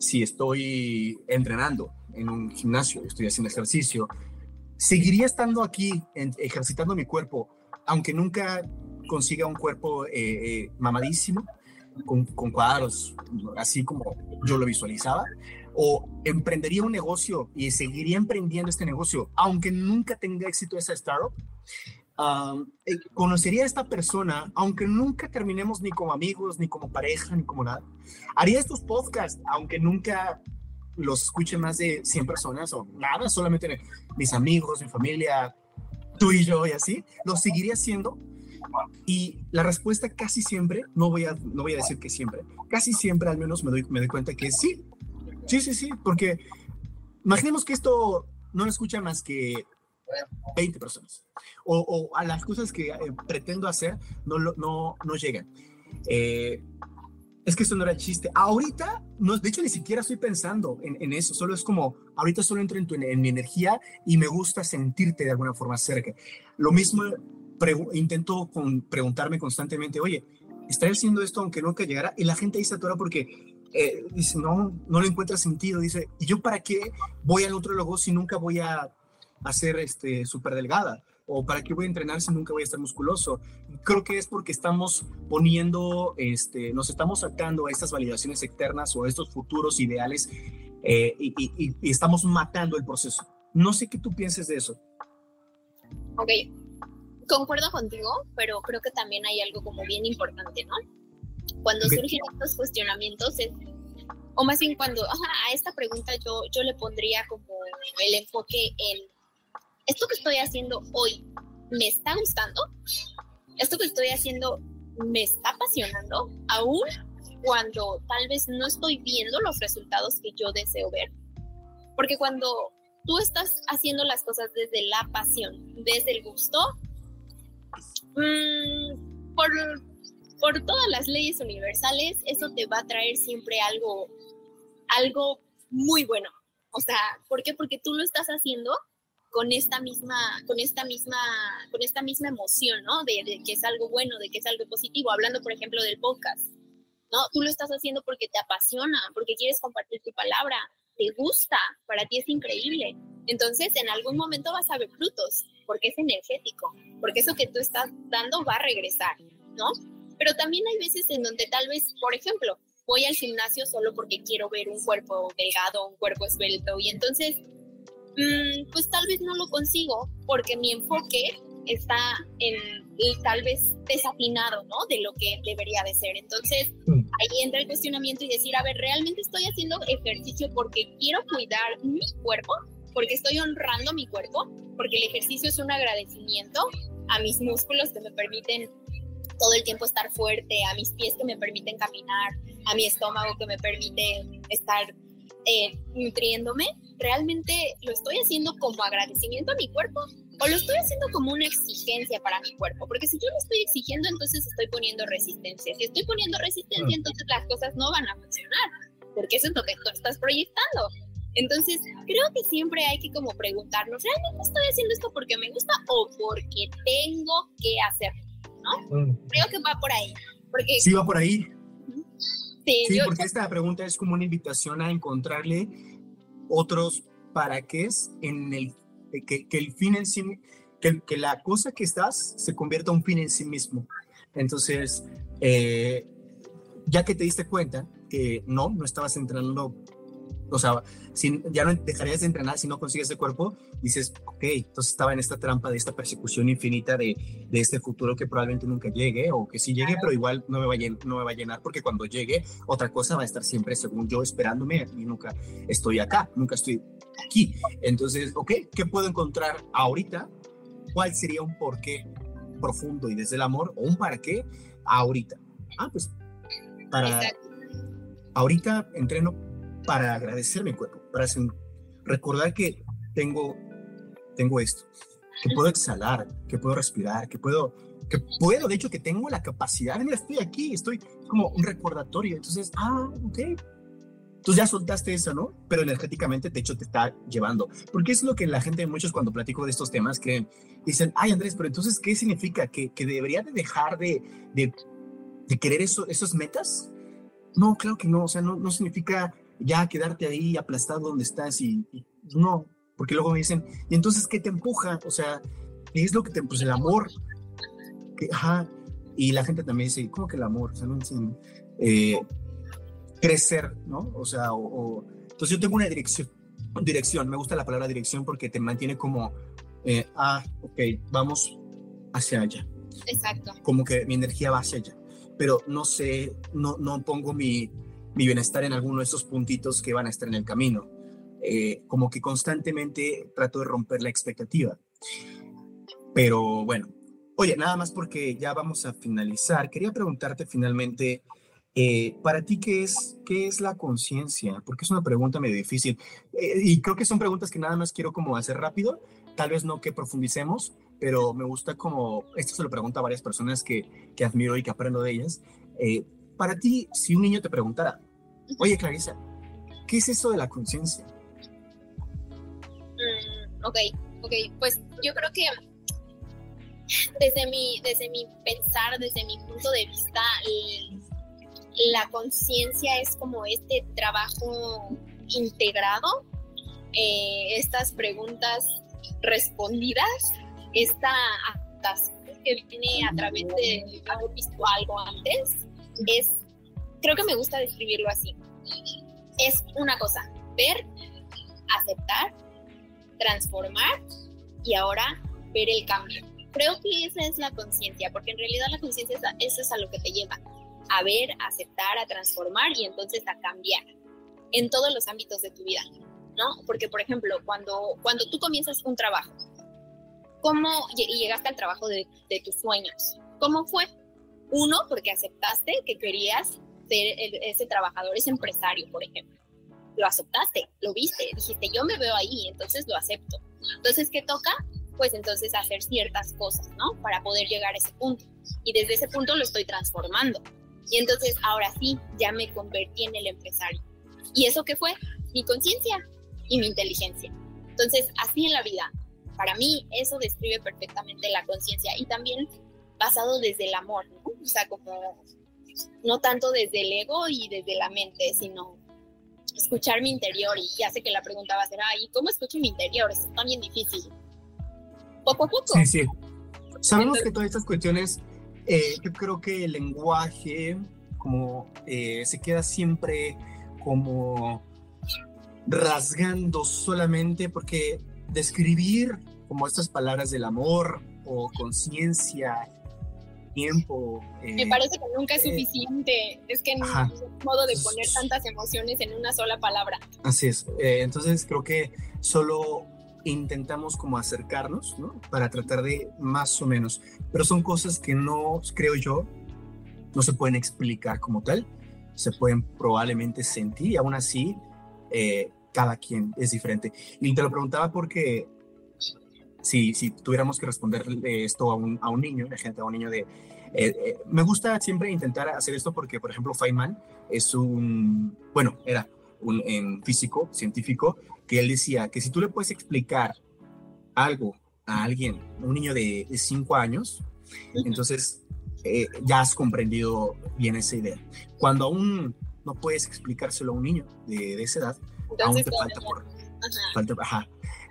si estoy entrenando en un gimnasio, estoy haciendo ejercicio, ¿seguiría estando aquí ejercitando mi cuerpo aunque nunca consiga un cuerpo eh, eh, mamadísimo? con, cuadros, así como yo lo visualizaba, o emprendería un negocio y seguiría emprendiendo este negocio, aunque nunca tenga éxito esa startup. Eh, conocería a esta persona, aunque nunca terminemos ni como amigos, ni como pareja, ni como nada. Haría estos podcasts, aunque nunca los escuche más de 100 personas o nada, solamente mis amigos, mi familia, tú y yo y así. Lo seguiría haciendo y la respuesta casi siempre, no voy a, no voy a decir que siempre, casi siempre al menos me doy, me doy cuenta que sí, sí, sí, sí, porque imaginemos que esto no lo escucha más que 20 personas o, a las cosas que eh, pretendo hacer no, no, no llegan. Eh, es que eso no era chiste. Ahorita, no, de hecho, ni siquiera estoy pensando en, eso. Solo es como, ahorita solo entro en, en, mi energía y me gusta sentirte de alguna forma cerca. Lo mismo intento con, preguntarme constantemente, oye, ¿estaré haciendo esto aunque nunca llegara? Y la gente se atora porque eh, dice, no, no le encuentra sentido. Dice, ¿y yo para qué voy al otro logo si nunca voy a hacer este súper delgada? ¿O para qué voy a entrenar si nunca voy a estar musculoso? Creo que es porque estamos poniendo, este, nos estamos sacando a estas validaciones externas o a estos futuros ideales eh, y, y estamos matando el proceso. No sé qué tú pienses de eso. Ok, concuerdo contigo, pero creo que también hay algo como bien importante, ¿no? Cuando surgen estos cuestionamientos, o más bien cuando a esta pregunta yo, yo le pondría como el enfoque en, ¿esto que estoy haciendo hoy me está gustando? ¿Esto que estoy haciendo me está apasionando? Aún cuando tal vez no estoy viendo los resultados que yo deseo ver. Porque cuando tú estás haciendo las cosas desde la pasión, desde el gusto, Mm, por, por todas las leyes universales, eso te va a traer siempre algo, algo muy bueno. O sea, ¿por qué? Porque tú lo estás haciendo con esta misma, con esta misma, con esta misma emoción, ¿no? De, de, que es algo bueno, de que es algo positivo. Hablando, por ejemplo, del podcast, ¿no? Tú lo estás haciendo porque te apasiona, porque quieres compartir tu palabra, te gusta, para ti es increíble. Entonces, en algún momento vas a ver frutos porque es energético, porque eso que tú estás dando va a regresar, ¿no? Pero también hay veces en donde tal vez, por ejemplo, voy al gimnasio solo porque quiero ver un cuerpo delgado, un cuerpo esbelto, y entonces, mm, pues tal vez no lo consigo porque mi enfoque está en tal vez desafinado, ¿no? De lo que debería de ser. Entonces, mm. ahí entra el cuestionamiento y decir, a ver, ¿realmente estoy haciendo ejercicio porque quiero cuidar mi cuerpo? porque estoy honrando mi cuerpo, porque el ejercicio es un agradecimiento a mis músculos que me permiten todo el tiempo estar fuerte, a mis pies que me permiten caminar, a mi estómago que me permite estar eh, nutriéndome, ¿realmente lo estoy haciendo como agradecimiento a mi cuerpo o lo estoy haciendo como una exigencia para mi cuerpo? Porque si yo lo estoy exigiendo, entonces estoy poniendo resistencia. Si estoy poniendo resistencia, entonces las cosas no van a funcionar, porque eso es lo que tú estás proyectando. Entonces, creo que siempre hay que como preguntarnos, ¿realmente estoy haciendo esto porque me gusta o porque tengo que hacerlo? ¿No? Mm. Creo que va por ahí. Porque, sí, va por ahí. Sí, porque esta pregunta es como una invitación a encontrarle otros para qué es en el que, que el fin en sí, que, que, la cosa que estás se convierta en un fin en sí mismo. Entonces, eh, ya que te diste cuenta que no, no estabas entrenando o sea, si, ya no dejarías de entrenar si no consigues ese cuerpo, dices, ok, entonces estaba en esta trampa de esta persecución infinita de, de este futuro que probablemente nunca llegue, o que sí llegue, pero igual no me, va a llenar, no me va a llenar, porque cuando llegue, otra cosa va a estar siempre, según yo, esperándome, y nunca estoy acá, nunca estoy aquí. Entonces, ok, ¿qué puedo encontrar ahorita? ¿Cuál sería un porqué profundo y desde el amor, o un para qué ahorita? Ah, pues, para... Ahorita entreno para agradecer mi cuerpo, para recordar que tengo, tengo esto, que puedo exhalar, que puedo respirar, que puedo, que puedo, de hecho, que tengo la capacidad, mira, estoy aquí, estoy como un recordatorio. Entonces, ah, ok. Entonces ya soltaste eso, ¿no? Pero energéticamente, de hecho, te está llevando. Porque es lo que la gente, muchos cuando platico de estos temas, creen, dicen, ay, Andrés, pero entonces, ¿qué significa? ¿Que, que debería de dejar de, de, de querer eso, esos metas? No, claro que no. O sea, no, no significa ya quedarte ahí aplastado donde estás y, no, porque luego me dicen, ¿y entonces qué te empuja? O sea, ¿qué es lo que te empuja? El amor. ajá. Y la gente también dice, ¿cómo que el amor? O sea, no dicen, eh, crecer, ¿no? O sea, o, entonces yo tengo una dirección, dirección, me gusta la palabra dirección porque te mantiene como, eh, ah, ok, vamos hacia allá. Exacto. Como que mi energía va hacia allá, pero no sé, no, no pongo mi, mi bienestar en alguno de esos puntitos que van a estar en el camino. Eh, como que constantemente trato de romper la expectativa. Pero bueno, oye, nada más porque ya vamos a finalizar, quería preguntarte finalmente, eh, para ti, ¿qué es, qué es la conciencia? Porque es una pregunta medio difícil. Eh, y creo que son preguntas que nada más quiero como hacer rápido, tal vez no que profundicemos, pero me gusta como, esto se lo pregunto a varias personas que, que admiro y que aprendo de ellas. Para ti, si un niño te preguntara, oye Clarisa, ¿qué es eso de la conciencia? Mm, ok, ok, pues yo creo que desde mi, desde mi pensar, desde mi punto de vista, la conciencia es como este trabajo integrado, eh, estas preguntas respondidas, esta que viene a través de haber visto algo antes, es, creo que me gusta describirlo así. Es una cosa, ver, aceptar, transformar y ahora ver el cambio. Creo que esa es la conciencia, porque en realidad la conciencia eso es a lo que te lleva, a ver, a aceptar, a transformar y entonces a cambiar en todos los ámbitos de tu vida, ¿no? Porque, por ejemplo, cuando, cuando tú comienzas un trabajo, ¿cómo llegaste al trabajo de, de tus sueños? ¿Cómo fue? Uno, porque aceptaste que querías ser ese trabajador, ese empresario, por ejemplo. Lo aceptaste, lo viste, dijiste, yo me veo ahí, entonces lo acepto. Entonces, ¿qué toca? Pues entonces hacer ciertas cosas, ¿no? Para poder llegar a ese punto. Y desde ese punto lo estoy transformando. Y entonces, ahora sí, ya me convertí en el empresario. ¿Y eso qué fue? Mi conciencia y mi inteligencia. Entonces, así en la vida. Para mí, eso describe perfectamente la conciencia y también basado desde el amor, ¿no? O sea, como no tanto desde el ego y desde la mente, sino escuchar mi interior. Y ya sé que la pregunta va a ser, ay, ¿cómo escucho mi interior? Es también difícil. Poco a poco. Sí, sí. Sabemos que todas estas cuestiones, eh, yo creo que el lenguaje como eh, se queda siempre como rasgando solamente porque describir como estas palabras del amor o conciencia tiempo. Me parece que nunca es eh, suficiente, es que no hay modo de poner tantas emociones en una sola palabra. Así es, eh, entonces creo que solo intentamos como acercarnos, ¿no? Para tratar de más o menos, pero son cosas que no, creo yo, no se pueden explicar como tal, se pueden probablemente sentir y aún así eh, cada quien es diferente. Y te lo preguntaba porque si, si tuviéramos que responder esto a un, a un niño, gente, a un niño de... Eh, eh, me gusta siempre intentar hacer esto porque, por ejemplo, Feynman es un, bueno, era un físico, científico, que él decía que si tú le puedes explicar algo a alguien, un niño de 5 años, entonces eh, ya has comprendido bien esa idea. Cuando aún no puedes explicárselo a un niño de, esa edad, aún te falta por... Falta,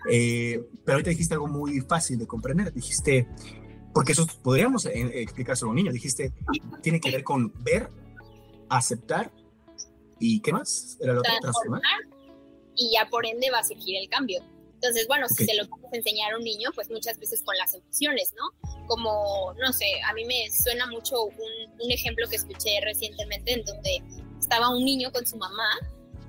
eh, pero ahorita dijiste algo muy fácil de comprender. Dijiste, porque eso podríamos eh, explicárselo a un niño. Dijiste, tiene que ver con ver, aceptar y ¿qué más? Era lo transformar. Y ya por ende va a surgir el cambio. Entonces, bueno, si se lo puedes enseñar a un niño, pues muchas veces con las emociones, ¿no? Como, no sé, a mí me suena mucho un, un ejemplo que escuché recientemente en donde estaba un niño con su mamá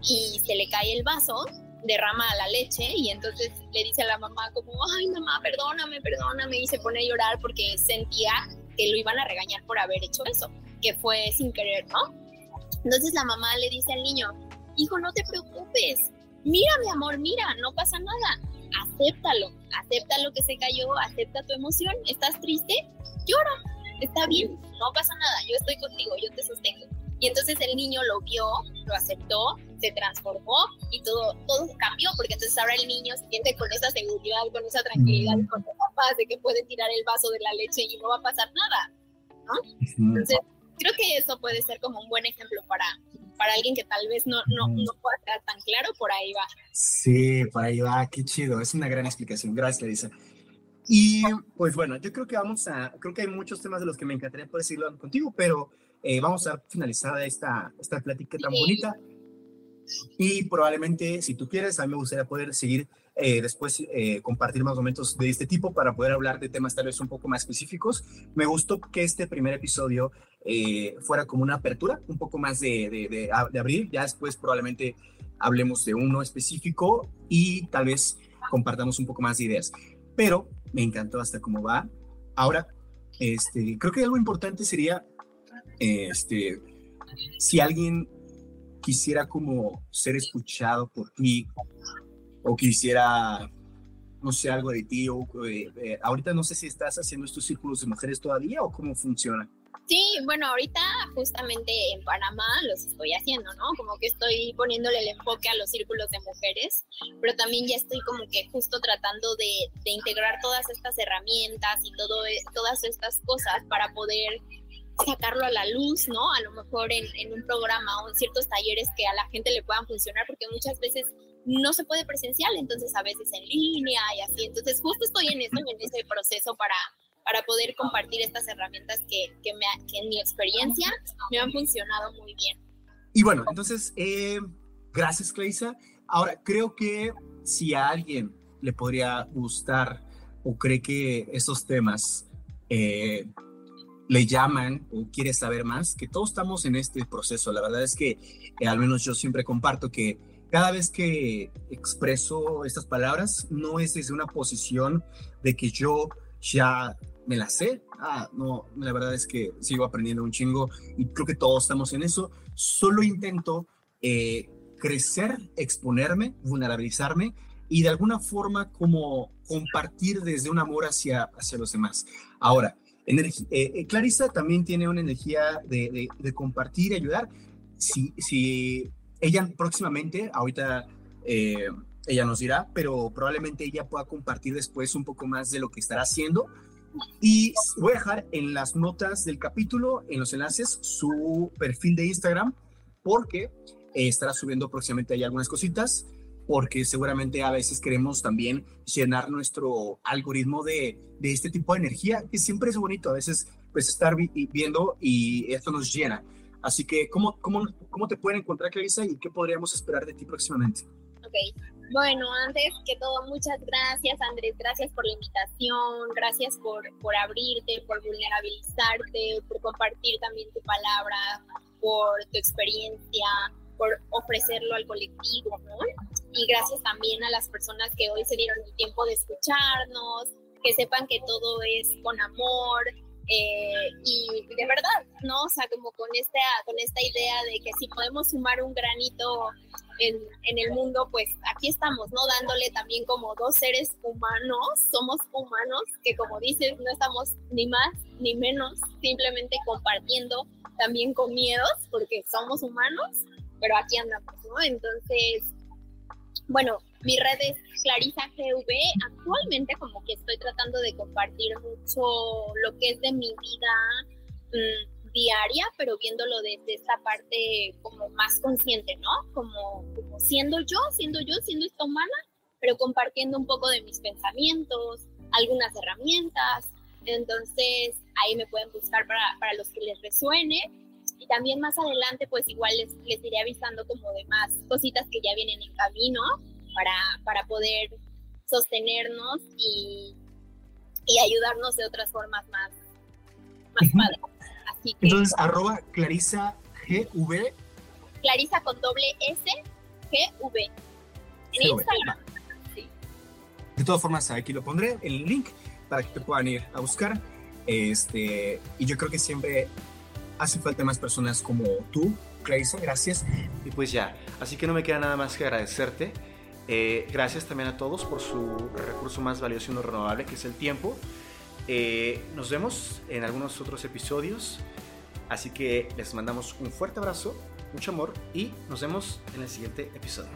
y se le cae el vaso, derrama la leche y entonces le dice a la mamá como, ay mamá, perdóname, perdóname y se pone a llorar porque sentía que lo iban a regañar por haber hecho eso, que fue sin querer, ¿no? Entonces la mamá le dice al niño, hijo, no te preocupes, mira mi amor, mira, no pasa nada, acéptalo, acepta lo que se cayó, acepta tu emoción, estás triste, llora, está bien, no pasa nada, yo estoy contigo, yo te sostengo. Y entonces el niño lo vio, lo aceptó, se transformó y todo, todo cambió, porque entonces ahora el niño se siente con esa seguridad, con esa tranquilidad, con esa paz de que puede tirar el vaso de la leche y no va a pasar nada. ¿no? Entonces, creo que eso puede ser como un buen ejemplo para, para alguien que tal vez no, no, no pueda estar tan claro, por ahí va. Sí, por ahí va, qué chido, es una gran explicación, gracias Larisa. Y pues bueno, yo creo que vamos a, creo que hay muchos temas de los que me encantaría poder seguirlo contigo, pero eh, vamos a finalizar esta, esta plática tan bonita. Y probablemente, si tú quieres, a mí me gustaría poder seguir eh, después eh, compartir más momentos de este tipo para poder hablar de temas tal vez un poco más específicos. Me gustó que este primer episodio eh, fuera como una apertura, un poco más de, de, de, abrir. Ya después probablemente hablemos de uno específico y tal vez compartamos un poco más de ideas. Pero me encantó hasta cómo va. Ahora, este, creo que algo importante sería, este, si alguien quisiera como ser escuchado por ti o quisiera, no sé, algo de ti, o eh, eh, ahorita no sé si estás haciendo estos círculos de mujeres todavía o cómo funciona. Sí, bueno, ahorita justamente en Panamá los estoy haciendo, ¿no? Como que estoy poniéndole el enfoque a los círculos de mujeres, pero también ya estoy como que justo tratando de, de integrar todas estas herramientas y todo, e, todas estas cosas para poder sacarlo a la luz, ¿no? A lo mejor en, en un programa o en ciertos talleres que a la gente le puedan funcionar, porque muchas veces no se puede presencial, entonces a veces en línea y así. Entonces justo estoy en eso, en ese proceso para, para poder compartir estas herramientas que, que, me, que en mi experiencia me han funcionado muy bien. Y bueno, entonces, eh, gracias, Cleisa. Ahora, creo que si a alguien le podría gustar o cree que estos temas eh, le llaman o quiere saber más, que todos estamos en este proceso. La verdad es que eh, al menos yo siempre comparto que cada vez que expreso estas palabras, no es desde una posición de que yo ya me la sé. Ah, no, la verdad es que sigo aprendiendo un chingo y creo que todos estamos en eso. Solo intento eh, crecer, exponerme, vulnerabilizarme y de alguna forma como compartir desde un amor hacia, hacia los demás. Ahora, eh, eh, Clarisa también tiene una energía de, de, compartir y ayudar. Si, ella próximamente, ahorita eh, ella nos dirá, pero probablemente ella pueda compartir después un poco más de lo que estará haciendo. Y voy a dejar en las notas del capítulo, en los enlaces, su perfil de Instagram, porque estará subiendo próximamente ahí algunas cositas, porque seguramente a veces queremos también llenar nuestro algoritmo de, de este tipo de energía, que siempre es bonito a veces pues estar viendo y esto nos llena. Así que, ¿cómo, cómo, cómo te pueden encontrar, Clarisa, y qué podríamos esperar de ti próximamente? Ok, bueno, antes que todo, muchas gracias, Andrés, gracias por la invitación, gracias por, por abrirte, por vulnerabilizarte, por compartir también tu palabra, por tu experiencia, por ofrecerlo al colectivo, ¿no? Y gracias también a las personas que hoy se dieron el tiempo de escucharnos, que sepan que todo es con amor, eh, y de verdad, ¿no? O sea, como con esta, con esta idea de que si podemos sumar un granito en, en, el mundo, pues aquí estamos, ¿no? Dándole también como dos seres humanos, somos humanos, que como dices, no estamos ni más ni menos, simplemente compartiendo también con miedos, porque somos humanos, pero aquí andamos, ¿no? Entonces, bueno, mi red es Clarisa GV. Actualmente como que estoy tratando de compartir mucho lo que es de mi vida mm, diaria, pero viéndolo desde esta parte como más consciente, ¿no? Como, como siendo yo, siendo yo, siendo esta humana, pero compartiendo un poco de mis pensamientos, algunas herramientas. Entonces ahí me pueden buscar para, para los que les resuene. Y también más adelante, pues igual les, les iré avisando como de más cositas que ya vienen en camino para, para poder sostenernos y, y ayudarnos de otras formas más, más padres. Así que, Entonces, arroba Clarisa GV. Clarisa con doble S, GV. En GV. Instagram. Sí. De todas formas, aquí lo pondré, el link, para que te puedan ir a buscar. Este, y yo creo que siempre hace falta más personas como tú, Clarisa, gracias. Y pues ya, así que no me queda nada más que agradecerte. Eh, gracias también a todos por su recurso más valioso y no renovable, que es el tiempo. Eh, nos vemos en algunos otros episodios. Así que les mandamos un fuerte abrazo, mucho amor y nos vemos en el siguiente episodio.